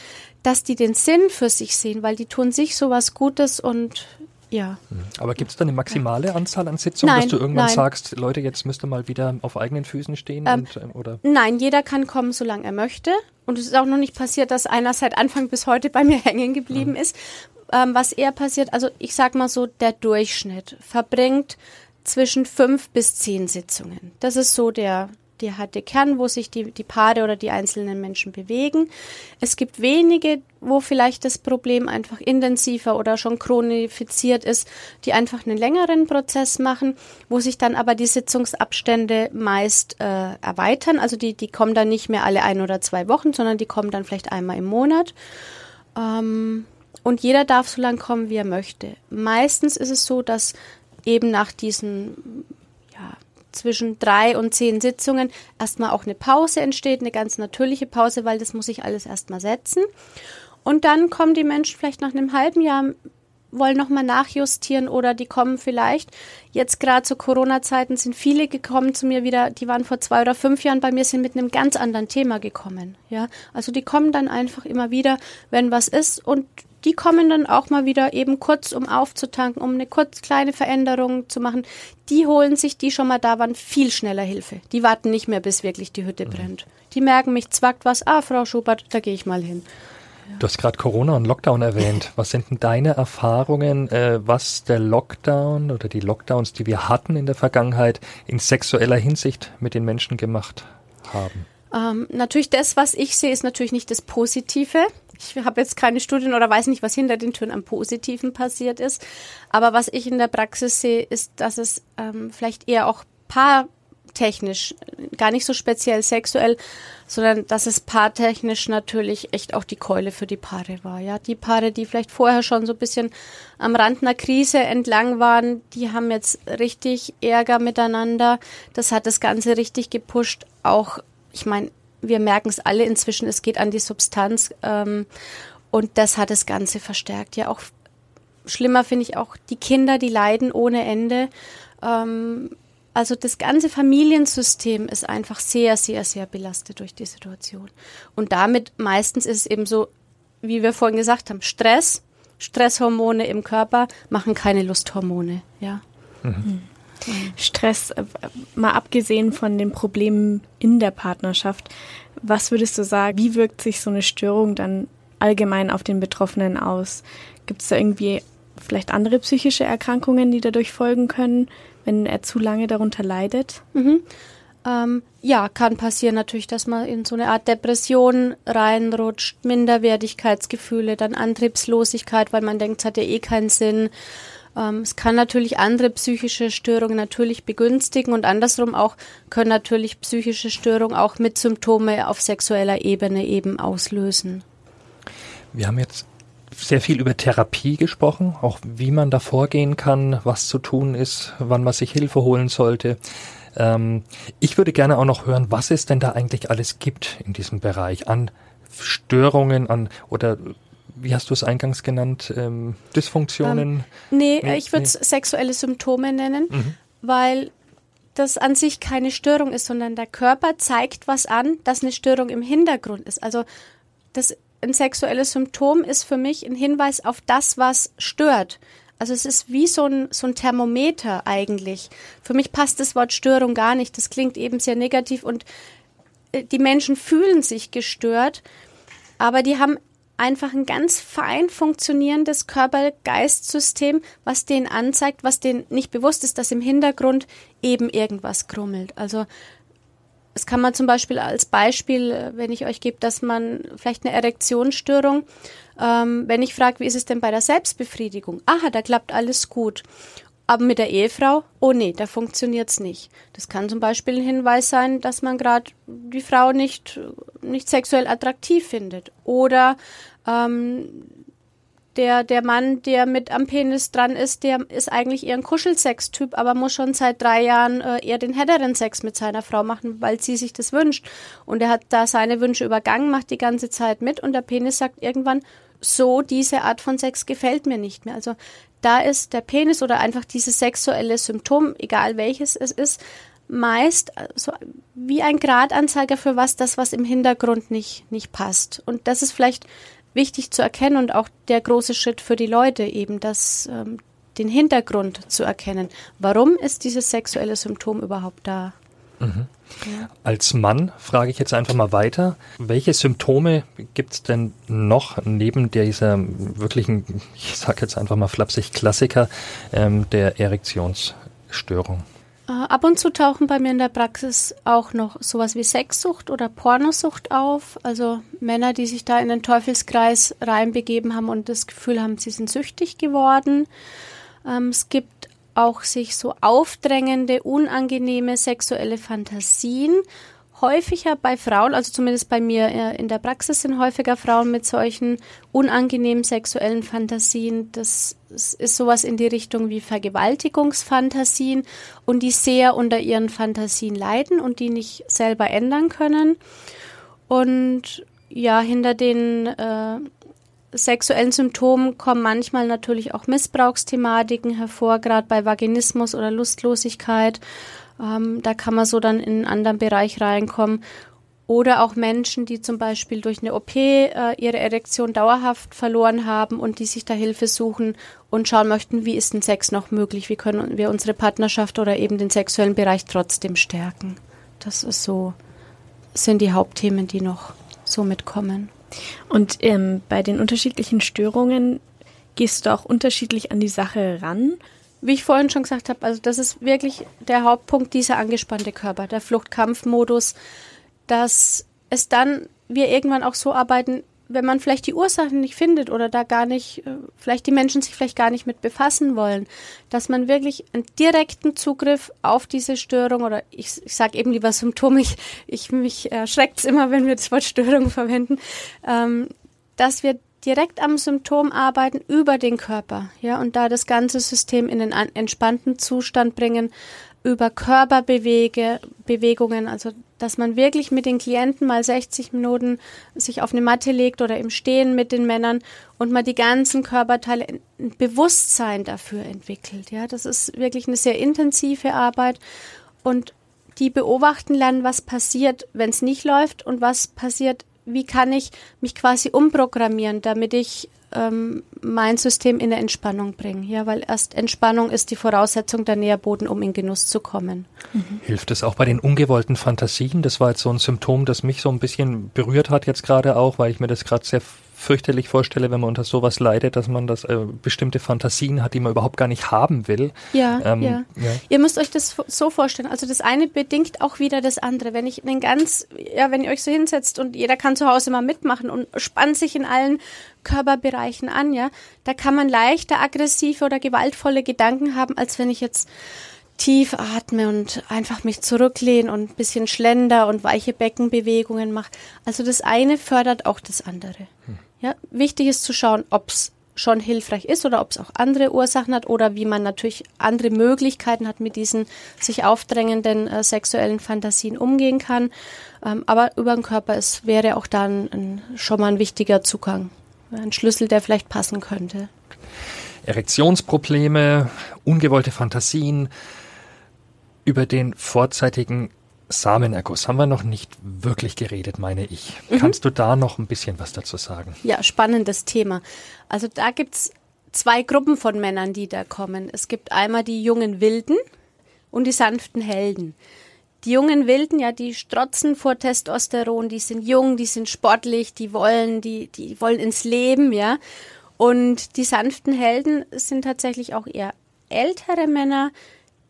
dass die den Sinn für sich sehen, weil die tun sich sowas Gutes und ja. Aber gibt es da eine maximale Anzahl an Sitzungen, nein, dass du irgendwann nein. sagst, Leute, jetzt müsst ihr mal wieder auf eigenen Füßen stehen? Ähm, und, ähm, oder? Nein, jeder kann kommen, solange er möchte. Und es ist auch noch nicht passiert, dass einer seit Anfang bis heute bei mir hängen geblieben mhm. ist. Ähm, was eher passiert, also ich sag mal so, der Durchschnitt verbringt zwischen fünf bis zehn Sitzungen. Das ist so der, die harte Kern, wo sich die, die Paare oder die einzelnen Menschen bewegen. Es gibt wenige, wo vielleicht das Problem einfach intensiver oder schon chronifiziert ist, die einfach einen längeren Prozess machen, wo sich dann aber die Sitzungsabstände meist äh, erweitern. Also die, die kommen dann nicht mehr alle ein oder zwei Wochen, sondern die kommen dann vielleicht einmal im Monat. Ähm, und jeder darf so lange kommen, wie er möchte. Meistens ist es so, dass eben nach diesen zwischen drei und zehn Sitzungen erstmal auch eine Pause entsteht, eine ganz natürliche Pause, weil das muss ich alles erstmal setzen. Und dann kommen die Menschen vielleicht nach einem halben Jahr, wollen nochmal nachjustieren oder die kommen vielleicht, jetzt gerade zu Corona-Zeiten sind viele gekommen zu mir wieder, die waren vor zwei oder fünf Jahren bei mir, sind mit einem ganz anderen Thema gekommen. Ja, also die kommen dann einfach immer wieder, wenn was ist und die kommen dann auch mal wieder eben kurz, um aufzutanken, um eine kurz kleine Veränderung zu machen. Die holen sich, die schon mal da waren, viel schneller Hilfe. Die warten nicht mehr, bis wirklich die Hütte mhm. brennt. Die merken, mich zwackt was. Ah, Frau Schubert, da gehe ich mal hin. Du hast gerade Corona und Lockdown erwähnt. Was sind denn deine Erfahrungen, äh, was der Lockdown oder die Lockdowns, die wir hatten in der Vergangenheit, in sexueller Hinsicht mit den Menschen gemacht haben? Ähm, natürlich das, was ich sehe, ist natürlich nicht das Positive. Ich habe jetzt keine Studien oder weiß nicht, was hinter den Türen am Positiven passiert ist. Aber was ich in der Praxis sehe, ist, dass es ähm, vielleicht eher auch paartechnisch, gar nicht so speziell sexuell, sondern dass es paartechnisch natürlich echt auch die Keule für die Paare war. Ja, die Paare, die vielleicht vorher schon so ein bisschen am Rand einer Krise entlang waren, die haben jetzt richtig Ärger miteinander. Das hat das Ganze richtig gepusht. Auch, ich meine, wir merken es alle inzwischen, es geht an die Substanz ähm, und das hat das Ganze verstärkt. Ja, auch schlimmer finde ich auch die Kinder, die leiden ohne Ende. Ähm, also das ganze Familiensystem ist einfach sehr, sehr, sehr belastet durch die Situation. Und damit meistens ist es eben so, wie wir vorhin gesagt haben, Stress, Stresshormone im Körper machen keine Lusthormone. Ja. Mhm. Stress, äh, mal abgesehen von den Problemen in der Partnerschaft, was würdest du sagen, wie wirkt sich so eine Störung dann allgemein auf den Betroffenen aus? Gibt es da irgendwie vielleicht andere psychische Erkrankungen, die dadurch folgen können, wenn er zu lange darunter leidet? Mhm. Ähm, ja, kann passieren natürlich, dass man in so eine Art Depression reinrutscht, Minderwertigkeitsgefühle, dann Antriebslosigkeit, weil man denkt, es hat ja eh keinen Sinn. Ähm, es kann natürlich andere psychische Störungen natürlich begünstigen und andersrum auch können natürlich psychische Störungen auch mit Symptome auf sexueller Ebene eben auslösen. Wir haben jetzt sehr viel über Therapie gesprochen, auch wie man da vorgehen kann, was zu tun ist, wann man sich Hilfe holen sollte. Ähm, ich würde gerne auch noch hören, was es denn da eigentlich alles gibt in diesem Bereich an Störungen, an oder wie hast du es eingangs genannt, ähm, Dysfunktionen? Ähm, nee, nee, ich würde es nee. sexuelle Symptome nennen, mhm. weil das an sich keine Störung ist, sondern der Körper zeigt was an, dass eine Störung im Hintergrund ist. Also das ein sexuelles Symptom ist für mich ein Hinweis auf das, was stört. Also es ist wie so ein, so ein Thermometer eigentlich. Für mich passt das Wort Störung gar nicht. Das klingt eben sehr negativ und äh, die Menschen fühlen sich gestört, aber die haben einfach ein ganz fein funktionierendes Körper-Geist-System, was denen anzeigt, was denen nicht bewusst ist, dass im Hintergrund eben irgendwas krummelt. Also es kann man zum Beispiel als Beispiel, äh, wenn ich euch gebe, dass man vielleicht eine Erektionsstörung, ähm, wenn ich frage, wie ist es denn bei der Selbstbefriedigung? Aha, da klappt alles gut. Aber mit der Ehefrau, oh nee, da funktioniert's nicht. Das kann zum Beispiel ein Hinweis sein, dass man gerade die Frau nicht, nicht sexuell attraktiv findet. Oder ähm, der, der Mann, der mit am Penis dran ist, der ist eigentlich eher ein Kuschelsex-Typ, aber muss schon seit drei Jahren äh, eher den härteren Sex mit seiner Frau machen, weil sie sich das wünscht. Und er hat da seine Wünsche übergangen, macht die ganze Zeit mit und der Penis sagt irgendwann, so diese Art von Sex gefällt mir nicht mehr. Also da ist der Penis oder einfach dieses sexuelle Symptom, egal welches es ist, meist so wie ein Gradanzeiger für was, das, was im Hintergrund nicht, nicht passt. Und das ist vielleicht wichtig zu erkennen und auch der große Schritt für die Leute eben, das, ähm, den Hintergrund zu erkennen. Warum ist dieses sexuelle Symptom überhaupt da? Mhm. Als Mann frage ich jetzt einfach mal weiter, welche Symptome gibt es denn noch neben dieser wirklichen, ich sage jetzt einfach mal flapsig, Klassiker ähm, der Erektionsstörung? Äh, ab und zu tauchen bei mir in der Praxis auch noch sowas wie Sexsucht oder Pornosucht auf. Also Männer, die sich da in den Teufelskreis reinbegeben haben und das Gefühl haben, sie sind süchtig geworden. Ähm, es gibt auch sich so aufdrängende, unangenehme sexuelle Fantasien häufiger bei Frauen, also zumindest bei mir äh, in der Praxis sind häufiger Frauen mit solchen unangenehmen sexuellen Fantasien. Das ist sowas in die Richtung wie Vergewaltigungsfantasien und die sehr unter ihren Fantasien leiden und die nicht selber ändern können. Und ja, hinter den äh, sexuellen Symptomen kommen manchmal natürlich auch Missbrauchsthematiken hervor, gerade bei Vaginismus oder Lustlosigkeit. Ähm, da kann man so dann in einen anderen Bereich reinkommen. Oder auch Menschen, die zum Beispiel durch eine OP äh, ihre Erektion dauerhaft verloren haben und die sich da Hilfe suchen und schauen möchten, wie ist denn Sex noch möglich? Wie können wir unsere Partnerschaft oder eben den sexuellen Bereich trotzdem stärken? Das ist so, sind die Hauptthemen, die noch so mitkommen. Und ähm, bei den unterschiedlichen Störungen gehst du auch unterschiedlich an die Sache ran? wie ich vorhin schon gesagt habe, also das ist wirklich der Hauptpunkt, dieser angespannte Körper, der Fluchtkampfmodus, dass es dann wir irgendwann auch so arbeiten, wenn man vielleicht die Ursachen nicht findet oder da gar nicht, äh, vielleicht die Menschen sich vielleicht gar nicht mit befassen wollen, dass man wirklich einen direkten Zugriff auf diese Störung oder ich, ich sage eben lieber Symptom, ich, ich mich erschreckt es immer, wenn wir das Wort Störung verwenden, ähm, dass wir direkt am Symptom arbeiten über den Körper, ja, und da das ganze System in den entspannten Zustand bringen, über Körperbewegungen, also dass man wirklich mit den Klienten mal 60 Minuten sich auf eine Matte legt oder im Stehen mit den Männern und mal die ganzen Körperteile ein Bewusstsein dafür entwickelt. Ja, das ist wirklich eine sehr intensive Arbeit und die beobachten lernen, was passiert, wenn es nicht läuft und was passiert, wie kann ich mich quasi umprogrammieren, damit ich ähm, mein System in eine Entspannung bringe. Ja, weil erst Entspannung ist die Voraussetzung der Nährboden, um in Genuss zu kommen. Mhm. Hilft es auch bei den ungewollten Fantasien? Das war jetzt so ein Symptom, das mich so ein bisschen berührt hat jetzt gerade auch, weil ich mir das gerade sehr fürchterlich vorstelle, wenn man unter sowas leidet, dass man das äh, bestimmte Fantasien hat, die man überhaupt gar nicht haben will. Ja, ähm, ja, ja. Ihr müsst euch das so vorstellen. Also das eine bedingt auch wieder das andere. Wenn ich einen ganz, ja, wenn ihr euch so hinsetzt und jeder kann zu Hause mal mitmachen und spannt sich in allen Körperbereichen an, ja, da kann man leichter aggressive oder gewaltvolle Gedanken haben, als wenn ich jetzt tief atme und einfach mich zurücklehne und ein bisschen schlender und weiche Beckenbewegungen mache. Also das eine fördert auch das andere. Hm. Ja, wichtig ist zu schauen, ob es schon hilfreich ist oder ob es auch andere Ursachen hat oder wie man natürlich andere Möglichkeiten hat, mit diesen sich aufdrängenden äh, sexuellen Fantasien umgehen kann. Ähm, aber über den Körper ist, wäre auch dann ein, schon mal ein wichtiger Zugang, ein Schlüssel, der vielleicht passen könnte. Erektionsprobleme, ungewollte Fantasien, über den vorzeitigen Samenerguss haben wir noch nicht wirklich geredet, meine ich. Mhm. Kannst du da noch ein bisschen was dazu sagen? Ja, spannendes Thema. Also da gibt es zwei Gruppen von Männern, die da kommen. Es gibt einmal die jungen Wilden und die sanften Helden. Die jungen Wilden, ja, die strotzen vor Testosteron, die sind jung, die sind sportlich, die wollen, die, die wollen ins Leben, ja. Und die sanften Helden sind tatsächlich auch eher ältere Männer,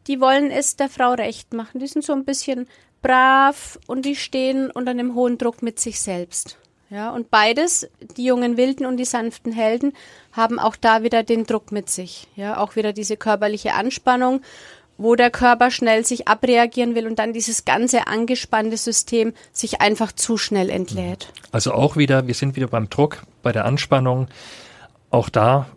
die wollen es der Frau recht machen. Die sind so ein bisschen brav und die stehen unter einem hohen Druck mit sich selbst. Ja, und beides, die jungen Wilden und die sanften Helden, haben auch da wieder den Druck mit sich. Ja, auch wieder diese körperliche Anspannung, wo der Körper schnell sich abreagieren will und dann dieses ganze angespannte System sich einfach zu schnell entlädt. Also auch wieder, wir sind wieder beim Druck, bei der Anspannung. auch da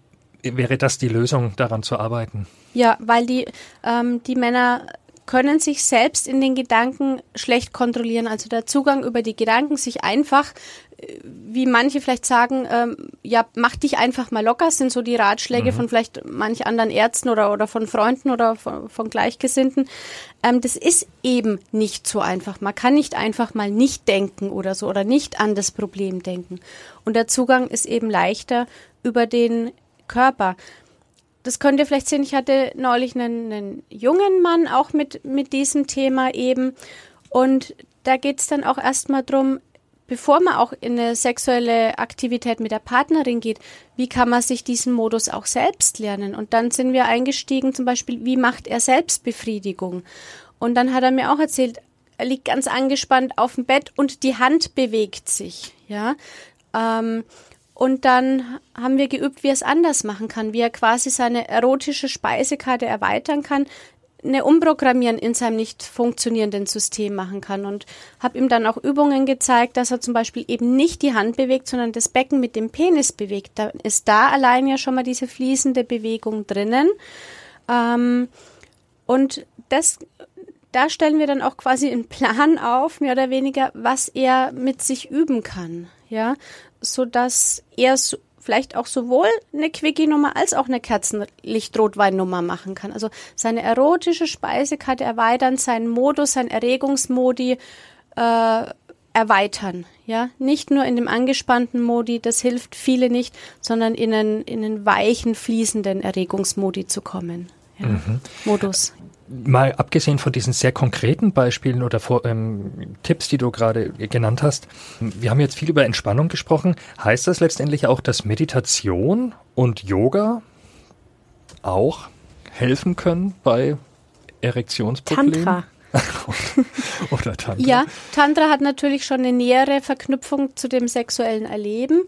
wäre das die Lösung, daran zu arbeiten. Ja, weil die, ähm, die Männer können sich selbst in den Gedanken schlecht kontrollieren. Also der Zugang über die Gedanken, sich einfach, äh, wie manche vielleicht sagen, ähm, ja, mach dich einfach mal locker, sind so die Ratschläge mhm. von vielleicht manch anderen Ärzten oder, oder von Freunden oder von, von Gleichgesinnten. Ähm, das ist eben nicht so einfach. Man kann nicht einfach mal nicht denken oder so oder nicht an das Problem denken. Und der Zugang ist eben leichter über den Körper das könnt ihr vielleicht sehen, ich hatte neulich einen, einen jungen Mann auch mit, mit diesem Thema eben. Und da geht es dann auch erstmal drum, bevor man auch in eine sexuelle Aktivität mit der Partnerin geht, wie kann man sich diesen Modus auch selbst lernen? Und dann sind wir eingestiegen, zum Beispiel, wie macht er Selbstbefriedigung? Und dann hat er mir auch erzählt, er liegt ganz angespannt auf dem Bett und die Hand bewegt sich, ja. Ähm, und dann haben wir geübt, wie er es anders machen kann, wie er quasi seine erotische Speisekarte erweitern kann, eine Umprogrammieren in seinem nicht funktionierenden System machen kann. Und habe ihm dann auch Übungen gezeigt, dass er zum Beispiel eben nicht die Hand bewegt, sondern das Becken mit dem Penis bewegt. Da ist da allein ja schon mal diese fließende Bewegung drinnen. Ähm, und das da stellen wir dann auch quasi einen Plan auf, mehr oder weniger, was er mit sich üben kann, ja, so dass er so, vielleicht auch sowohl eine Quickie-Nummer als auch eine Kerzenlicht-Rotwein-Nummer machen kann. Also seine erotische Speisekarte erweitern, seinen Modus, sein Erregungsmodi äh, erweitern. Ja, nicht nur in dem angespannten Modi, das hilft viele nicht, sondern in einen, in einen weichen, fließenden Erregungsmodi zu kommen. Ja. Mhm. Modus mal abgesehen von diesen sehr konkreten Beispielen oder vor, ähm, Tipps, die du gerade genannt hast, wir haben jetzt viel über Entspannung gesprochen. Heißt das letztendlich auch, dass Meditation und Yoga auch helfen können bei Erektionsproblemen? Tantra. oder Tantra. Ja, Tantra hat natürlich schon eine nähere Verknüpfung zu dem sexuellen Erleben.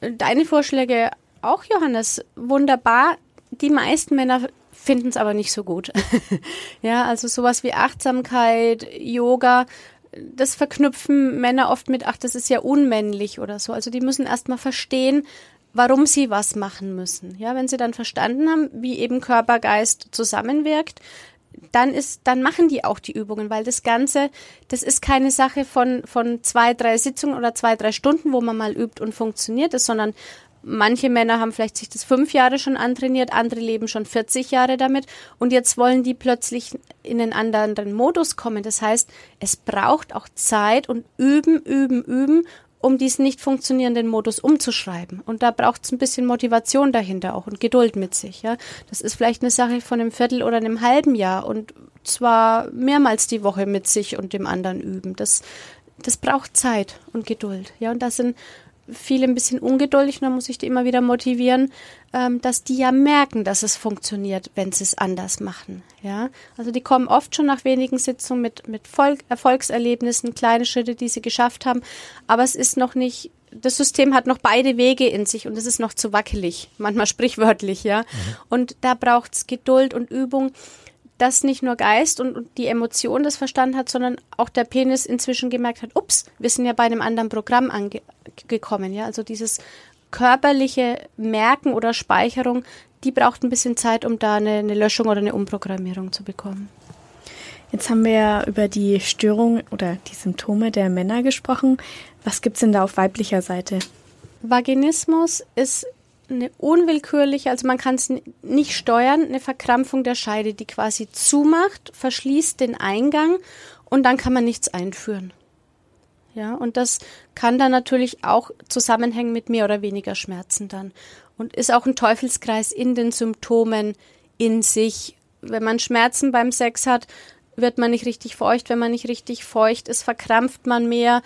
Deine Vorschläge auch, Johannes, wunderbar. Die meisten Männer finden es aber nicht so gut. ja, also sowas wie Achtsamkeit, Yoga, das verknüpfen Männer oft mit, ach, das ist ja unmännlich oder so. Also die müssen erstmal verstehen, warum sie was machen müssen. Ja, wenn sie dann verstanden haben, wie eben Körper, Geist zusammenwirkt, dann ist, dann machen die auch die Übungen, weil das Ganze, das ist keine Sache von, von zwei, drei Sitzungen oder zwei, drei Stunden, wo man mal übt und funktioniert ist, sondern Manche Männer haben vielleicht sich das fünf Jahre schon antrainiert, andere leben schon 40 Jahre damit und jetzt wollen die plötzlich in einen anderen Modus kommen. Das heißt, es braucht auch Zeit und üben, üben, üben, um diesen nicht funktionierenden Modus umzuschreiben. Und da braucht es ein bisschen Motivation dahinter auch und Geduld mit sich. Ja, das ist vielleicht eine Sache von einem Viertel oder einem halben Jahr und zwar mehrmals die Woche mit sich und dem anderen üben. Das das braucht Zeit und Geduld. Ja, und das sind viele ein bisschen ungeduldig und dann muss ich die immer wieder motivieren, ähm, dass die ja merken, dass es funktioniert, wenn sie es anders machen. Ja, also die kommen oft schon nach wenigen Sitzungen mit, mit Volk, Erfolgserlebnissen, kleine Schritte, die sie geschafft haben, aber es ist noch nicht das System hat noch beide Wege in sich und es ist noch zu wackelig, manchmal sprichwörtlich, ja. Mhm. Und da braucht es Geduld und Übung dass nicht nur Geist und, und, die Emotion das verstanden hat, sondern auch der Penis inzwischen gemerkt hat, ups, wir sind ja bei einem anderen Programm angekommen. Ja? Also dieses körperliche Merken oder Speicherung, die braucht ein bisschen Zeit, um da eine, eine Löschung oder eine Umprogrammierung zu bekommen. Jetzt haben wir ja über die Störung oder die Symptome der Männer gesprochen. Was gibt es denn da auf weiblicher Seite? Vaginismus ist eine unwillkürliche, also man kann es nicht steuern, eine Verkrampfung der Scheide, die quasi zumacht, verschließt den Eingang und dann kann man nichts einführen. Ja, und das kann dann natürlich auch zusammenhängen mit mehr oder weniger Schmerzen dann. Und ist auch ein Teufelskreis in den Symptomen in sich. Wenn man Schmerzen beim Sex hat, wird man nicht richtig feucht. Wenn man nicht richtig feucht ist, verkrampft man mehr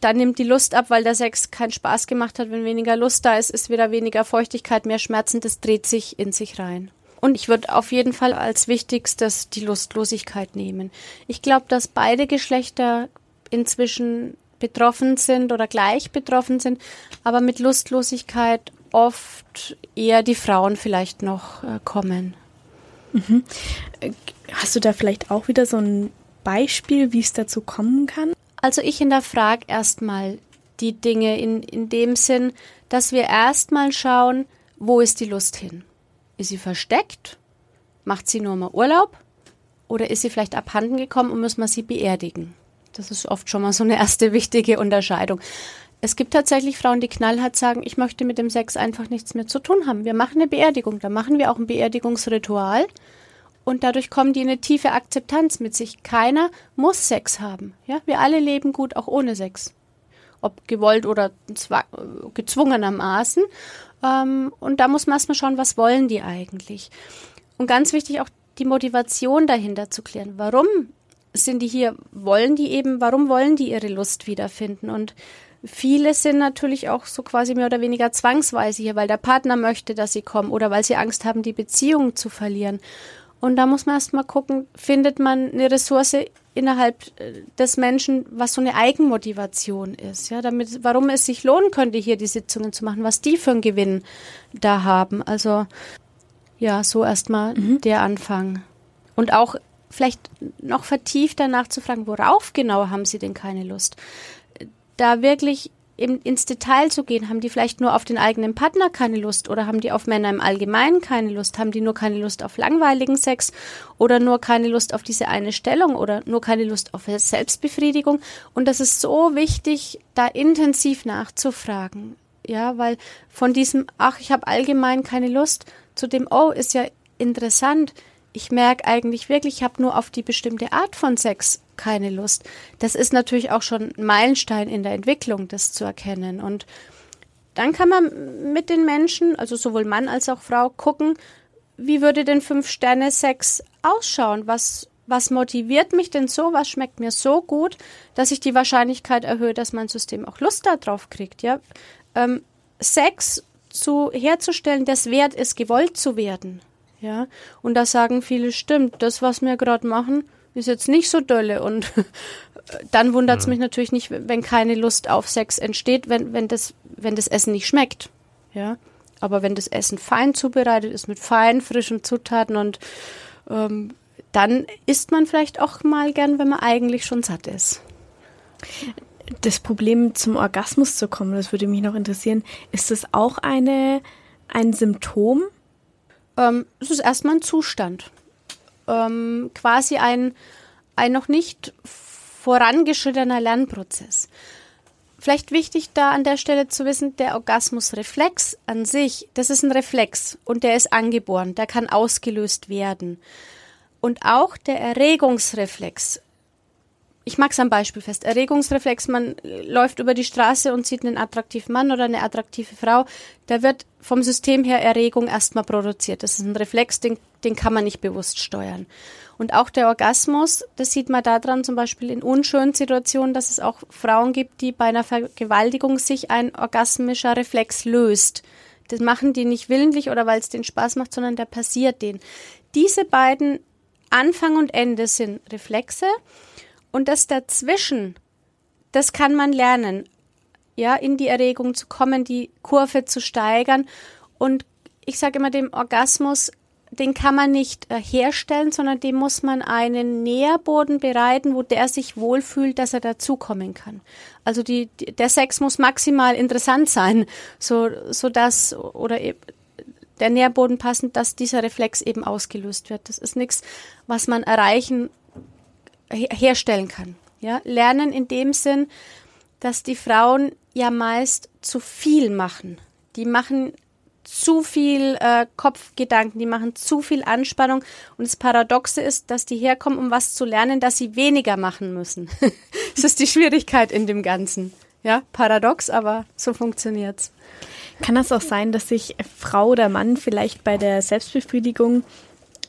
dann nimmt die Lust ab, weil der Sex keinen Spaß gemacht hat. Wenn weniger Lust da ist, ist wieder weniger Feuchtigkeit, mehr Schmerzen. Das dreht sich in sich rein. Und ich würde auf jeden Fall als wichtigstes die Lustlosigkeit nehmen. Ich glaube, dass beide Geschlechter inzwischen betroffen sind oder gleich betroffen sind, aber mit Lustlosigkeit oft eher die Frauen vielleicht noch äh, kommen. Mhm. Hast du da vielleicht auch wieder so ein Beispiel, wie es dazu kommen kann? Also ich hinterfrage erstmal die Dinge in, in dem Sinn, dass wir erstmal schauen, wo ist die Lust hin? Ist sie versteckt? Macht sie nur mal Urlaub? Oder ist sie vielleicht abhanden gekommen und muss man sie beerdigen? Das ist oft schon mal so eine erste wichtige Unterscheidung. Es gibt tatsächlich Frauen, die knallhart sagen, ich möchte mit dem Sex einfach nichts mehr zu tun haben. Wir machen eine Beerdigung, da machen wir auch ein Beerdigungsritual und dadurch kommen die in eine tiefe Akzeptanz mit sich. Keiner muss Sex haben. Ja, wir alle leben gut auch ohne Sex, ob gewollt oder gezwungenermaßen. Ähm, und da muss man erstmal schauen, was wollen die eigentlich. Und ganz wichtig auch die Motivation dahinter zu klären. Warum sind die hier? Wollen die eben? Warum wollen die ihre Lust wiederfinden? Und Viele sind natürlich auch so quasi mehr oder weniger zwangsweise hier, weil der Partner möchte, dass sie kommen oder weil sie Angst haben, die Beziehung zu verlieren. Und da muss man erst mal gucken, findet man eine Ressource innerhalb äh, des Menschen, was so eine Eigenmotivation ist, ja, damit, warum es sich lohnen könnte, hier die Sitzungen zu machen, was die für einen Gewinn da haben. Also, ja, so erstmal mhm. der Anfang. Und auch vielleicht noch vertieft danach zu fragen, worauf genau haben sie denn keine Lust? da wirklich im, ins Detail zu gehen, haben die vielleicht nur auf den eigenen Partner keine Lust oder haben die auf Männer im Allgemeinen keine Lust, haben die nur keine Lust auf langweiligen Sex oder nur keine Lust auf diese eine Stellung oder nur keine Lust auf Selbstbefriedigung. Und das ist so wichtig, da intensiv nachzufragen. Ja, weil von diesem, ach, ich habe allgemein keine Lust, zu dem, oh, ist ja interessant, ich merke eigentlich wirklich, ich habe nur auf die bestimmte Art von Sex keine Lust. Das ist natürlich auch schon ein Meilenstein in der Entwicklung, das zu erkennen. Und dann kann man mit den Menschen, also sowohl Mann als auch Frau, gucken, wie würde denn Fünf-Sterne-Sex ausschauen? Was, was motiviert mich denn so? Was schmeckt mir so gut, dass ich die Wahrscheinlichkeit erhöhe, dass mein System auch Lust darauf kriegt? Ja? Ähm, Sex zu, herzustellen, das wert ist, gewollt zu werden. Ja, und da sagen viele, stimmt, das, was wir gerade machen, ist jetzt nicht so dolle. Und dann wundert es mhm. mich natürlich nicht, wenn keine Lust auf Sex entsteht, wenn, wenn, das, wenn das Essen nicht schmeckt. Ja, aber wenn das Essen fein zubereitet ist, mit fein, frischen Zutaten und ähm, dann isst man vielleicht auch mal gern, wenn man eigentlich schon satt ist. Das Problem zum Orgasmus zu kommen, das würde mich noch interessieren, ist das auch eine, ein Symptom ähm, es ist erstmal ein Zustand. Ähm, quasi ein, ein noch nicht vorangeschrittener Lernprozess. Vielleicht wichtig da an der Stelle zu wissen, der Orgasmusreflex an sich, das ist ein Reflex und der ist angeboren, der kann ausgelöst werden. Und auch der Erregungsreflex, ich mag es am Beispiel fest. Erregungsreflex, man läuft über die Straße und sieht einen attraktiven Mann oder eine attraktive Frau. Da wird vom System her Erregung erstmal produziert. Das ist ein Reflex, den, den kann man nicht bewusst steuern. Und auch der Orgasmus, das sieht man daran zum Beispiel in unschönen Situationen, dass es auch Frauen gibt, die bei einer Vergewaltigung sich ein orgasmischer Reflex löst. Das machen die nicht willentlich oder weil es denen Spaß macht, sondern der passiert denen. Diese beiden Anfang und Ende sind Reflexe. Und das dazwischen, das kann man lernen, ja, in die Erregung zu kommen, die Kurve zu steigern. Und ich sage immer, dem Orgasmus, den kann man nicht äh, herstellen, sondern dem muss man einen Nährboden bereiten, wo der sich wohlfühlt, dass er dazukommen kann. Also die, der Sex muss maximal interessant sein, so, so dass, oder e, der Nährboden passend, dass dieser Reflex eben ausgelöst wird. Das ist nichts, was man erreichen herstellen kann. Ja, lernen in dem Sinn, dass die Frauen ja meist zu viel machen. Die machen zu viel äh, Kopfgedanken, die machen zu viel Anspannung. Und das Paradoxe ist, dass die herkommen, um was zu lernen, dass sie weniger machen müssen. das ist die Schwierigkeit in dem Ganzen. Ja, paradox, aber so funktioniert's. Kann das auch sein, dass sich Frau oder Mann vielleicht bei der Selbstbefriedigung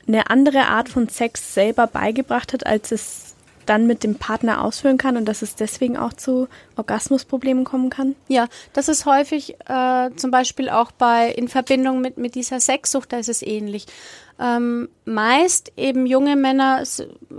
eine andere Art von Sex selber beigebracht hat, als es dann mit dem Partner ausführen kann und dass es deswegen auch zu Orgasmusproblemen kommen kann? Ja, das ist häufig äh, zum Beispiel auch bei in Verbindung mit, mit dieser Sexsucht, da ist es ähnlich. Ähm, meist eben junge Männer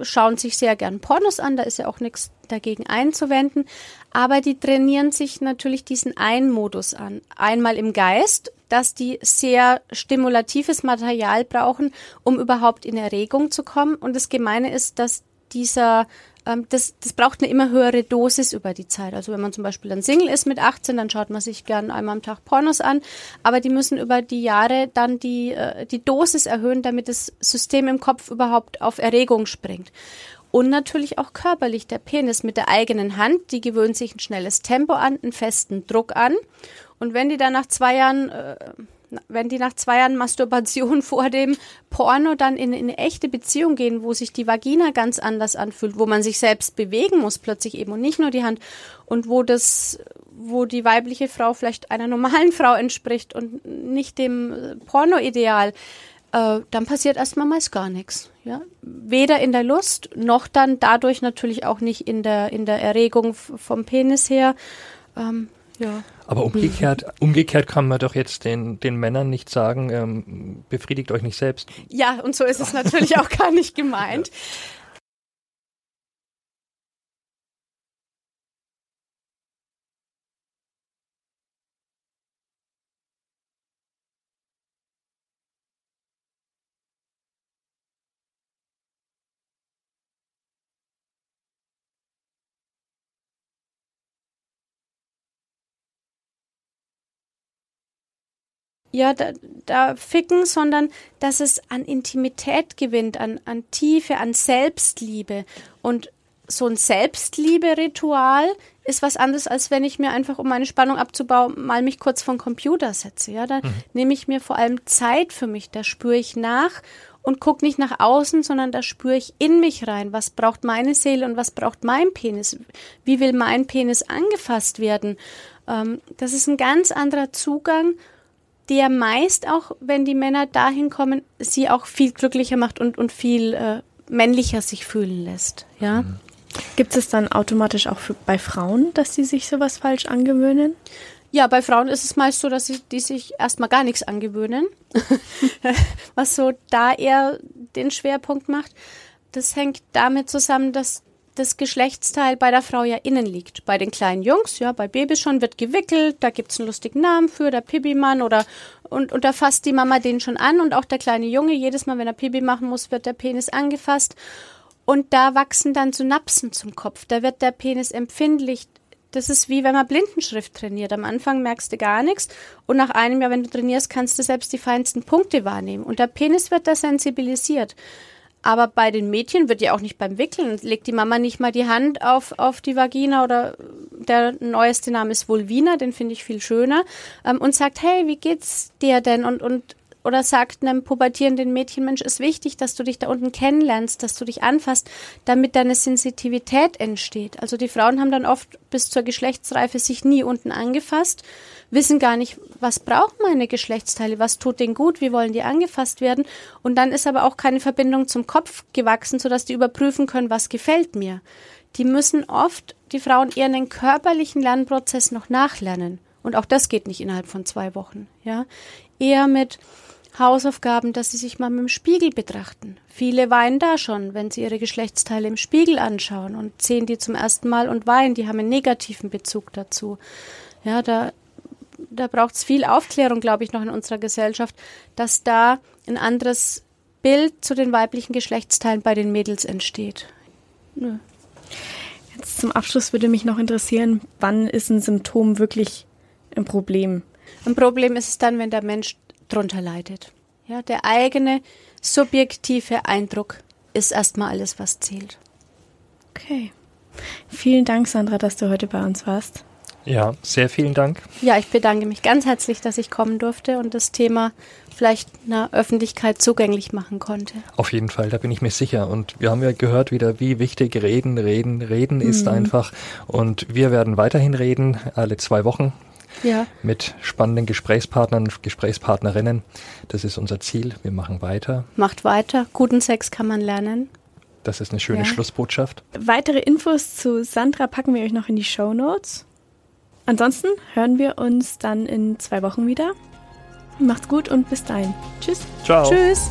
schauen sich sehr gern Pornos an, da ist ja auch nichts dagegen einzuwenden, aber die trainieren sich natürlich diesen einen Modus an. Einmal im Geist, dass die sehr stimulatives Material brauchen, um überhaupt in Erregung zu kommen. Und das Gemeine ist, dass dieser ähm, das, das braucht eine immer höhere Dosis über die Zeit. Also wenn man zum Beispiel ein Single ist mit 18, dann schaut man sich gern einmal am Tag Pornos an, aber die müssen über die Jahre dann die, äh, die Dosis erhöhen, damit das System im Kopf überhaupt auf Erregung springt. Und natürlich auch körperlich. Der Penis mit der eigenen Hand, die gewöhnt sich ein schnelles Tempo an, einen festen Druck an. Und wenn die dann nach zwei Jahren äh, wenn die nach zwei Jahren Masturbation vor dem Porno dann in, in, eine echte Beziehung gehen, wo sich die Vagina ganz anders anfühlt, wo man sich selbst bewegen muss plötzlich eben und nicht nur die Hand und wo das, wo die weibliche Frau vielleicht einer normalen Frau entspricht und nicht dem äh, Porno-Ideal, äh, dann passiert erstmal meist gar nichts. Ja? Weder in der Lust, noch dann dadurch natürlich auch nicht in der, in der Erregung vom Penis her. Ähm, ja. Aber umgekehrt, umgekehrt kann man doch jetzt den, den Männern nicht sagen, ähm, befriedigt euch nicht selbst. Ja, und so ist es natürlich auch gar nicht gemeint. ja, da, da ficken, sondern dass es an Intimität gewinnt, an, an Tiefe, an Selbstliebe. Und so ein Selbstliebe-Ritual ist was anderes, als wenn ich mir einfach, um meine Spannung abzubauen, mal mich kurz vom Computer setze. Ja, da mhm. nehme ich mir vor allem Zeit für mich, da spüre ich nach und gucke nicht nach außen, sondern da spüre ich in mich rein. Was braucht meine Seele und was braucht mein Penis? Wie will mein Penis angefasst werden? Ähm, das ist ein ganz anderer Zugang der meist auch, wenn die Männer dahin kommen, sie auch viel glücklicher macht und, und viel äh, männlicher sich fühlen lässt. Ja. Mhm. Gibt es dann automatisch auch für, bei Frauen, dass sie sich sowas falsch angewöhnen? Ja, bei Frauen ist es meist so, dass sie, die sich erstmal gar nichts angewöhnen, was so da eher den Schwerpunkt macht. Das hängt damit zusammen, dass das Geschlechtsteil bei der Frau ja innen liegt. Bei den kleinen Jungs, ja, bei Babys schon wird gewickelt, da gibt's einen lustigen Namen für, der Pibimann oder und, und da fasst die Mama den schon an und auch der kleine Junge, jedes Mal, wenn er Pibi machen muss, wird der Penis angefasst. Und da wachsen dann Synapsen zum Kopf. Da wird der Penis empfindlich. Das ist wie wenn man Blindenschrift trainiert. Am Anfang merkst du gar nichts und nach einem Jahr, wenn du trainierst, kannst du selbst die feinsten Punkte wahrnehmen. Und der Penis wird da sensibilisiert. Aber bei den Mädchen wird ja auch nicht beim Wickeln, legt die Mama nicht mal die Hand auf, auf die Vagina oder der neueste Name ist Vulvina, den finde ich viel schöner, ähm, und sagt, hey, wie geht's dir denn? Und, und oder sagt einem pubertierenden Mädchen, Mensch, ist wichtig, dass du dich da unten kennenlernst, dass du dich anfasst, damit deine Sensitivität entsteht. Also die Frauen haben dann oft bis zur Geschlechtsreife sich nie unten angefasst, wissen gar nicht, was braucht meine Geschlechtsteile, was tut denen gut, wie wollen die angefasst werden. Und dann ist aber auch keine Verbindung zum Kopf gewachsen, sodass die überprüfen können, was gefällt mir. Die müssen oft, die Frauen, eher einen körperlichen Lernprozess noch nachlernen. Und auch das geht nicht innerhalb von zwei Wochen, ja. Eher mit, Hausaufgaben, dass sie sich mal mit dem Spiegel betrachten. Viele weinen da schon, wenn sie ihre Geschlechtsteile im Spiegel anschauen und sehen die zum ersten Mal und weinen. Die haben einen negativen Bezug dazu. Ja, da, da braucht es viel Aufklärung, glaube ich, noch in unserer Gesellschaft, dass da ein anderes Bild zu den weiblichen Geschlechtsteilen bei den Mädels entsteht. Nö. Jetzt zum Abschluss würde mich noch interessieren, wann ist ein Symptom wirklich ein Problem? Ein Problem ist es dann, wenn der Mensch drunter leidet. Ja, der eigene subjektive Eindruck ist erstmal alles, was zählt. Okay. Vielen Dank, Sandra, dass du heute bei uns warst. Ja, sehr vielen Dank. Ja, ich bedanke mich ganz herzlich, dass ich kommen durfte und das Thema vielleicht einer Öffentlichkeit zugänglich machen konnte. Auf jeden Fall, da bin ich mir sicher. Und wir haben ja gehört wieder, wie wichtig Reden, Reden, Reden ist mhm. einfach. Und wir werden weiterhin reden, alle zwei Wochen ja. mit spannenden Gesprächspartnern, Gesprächspartnerinnen. Das ist unser Ziel. Wir machen weiter. Macht weiter. Guten Sex kann man lernen. Das ist eine schöne ja. Schlussbotschaft. Weitere Infos zu Sandra packen wir euch noch in die Show Notes. Ansonsten hören wir uns dann in zwei Wochen wieder. Macht's gut und bis dahin. Tschüss. Ciao. Tschüss.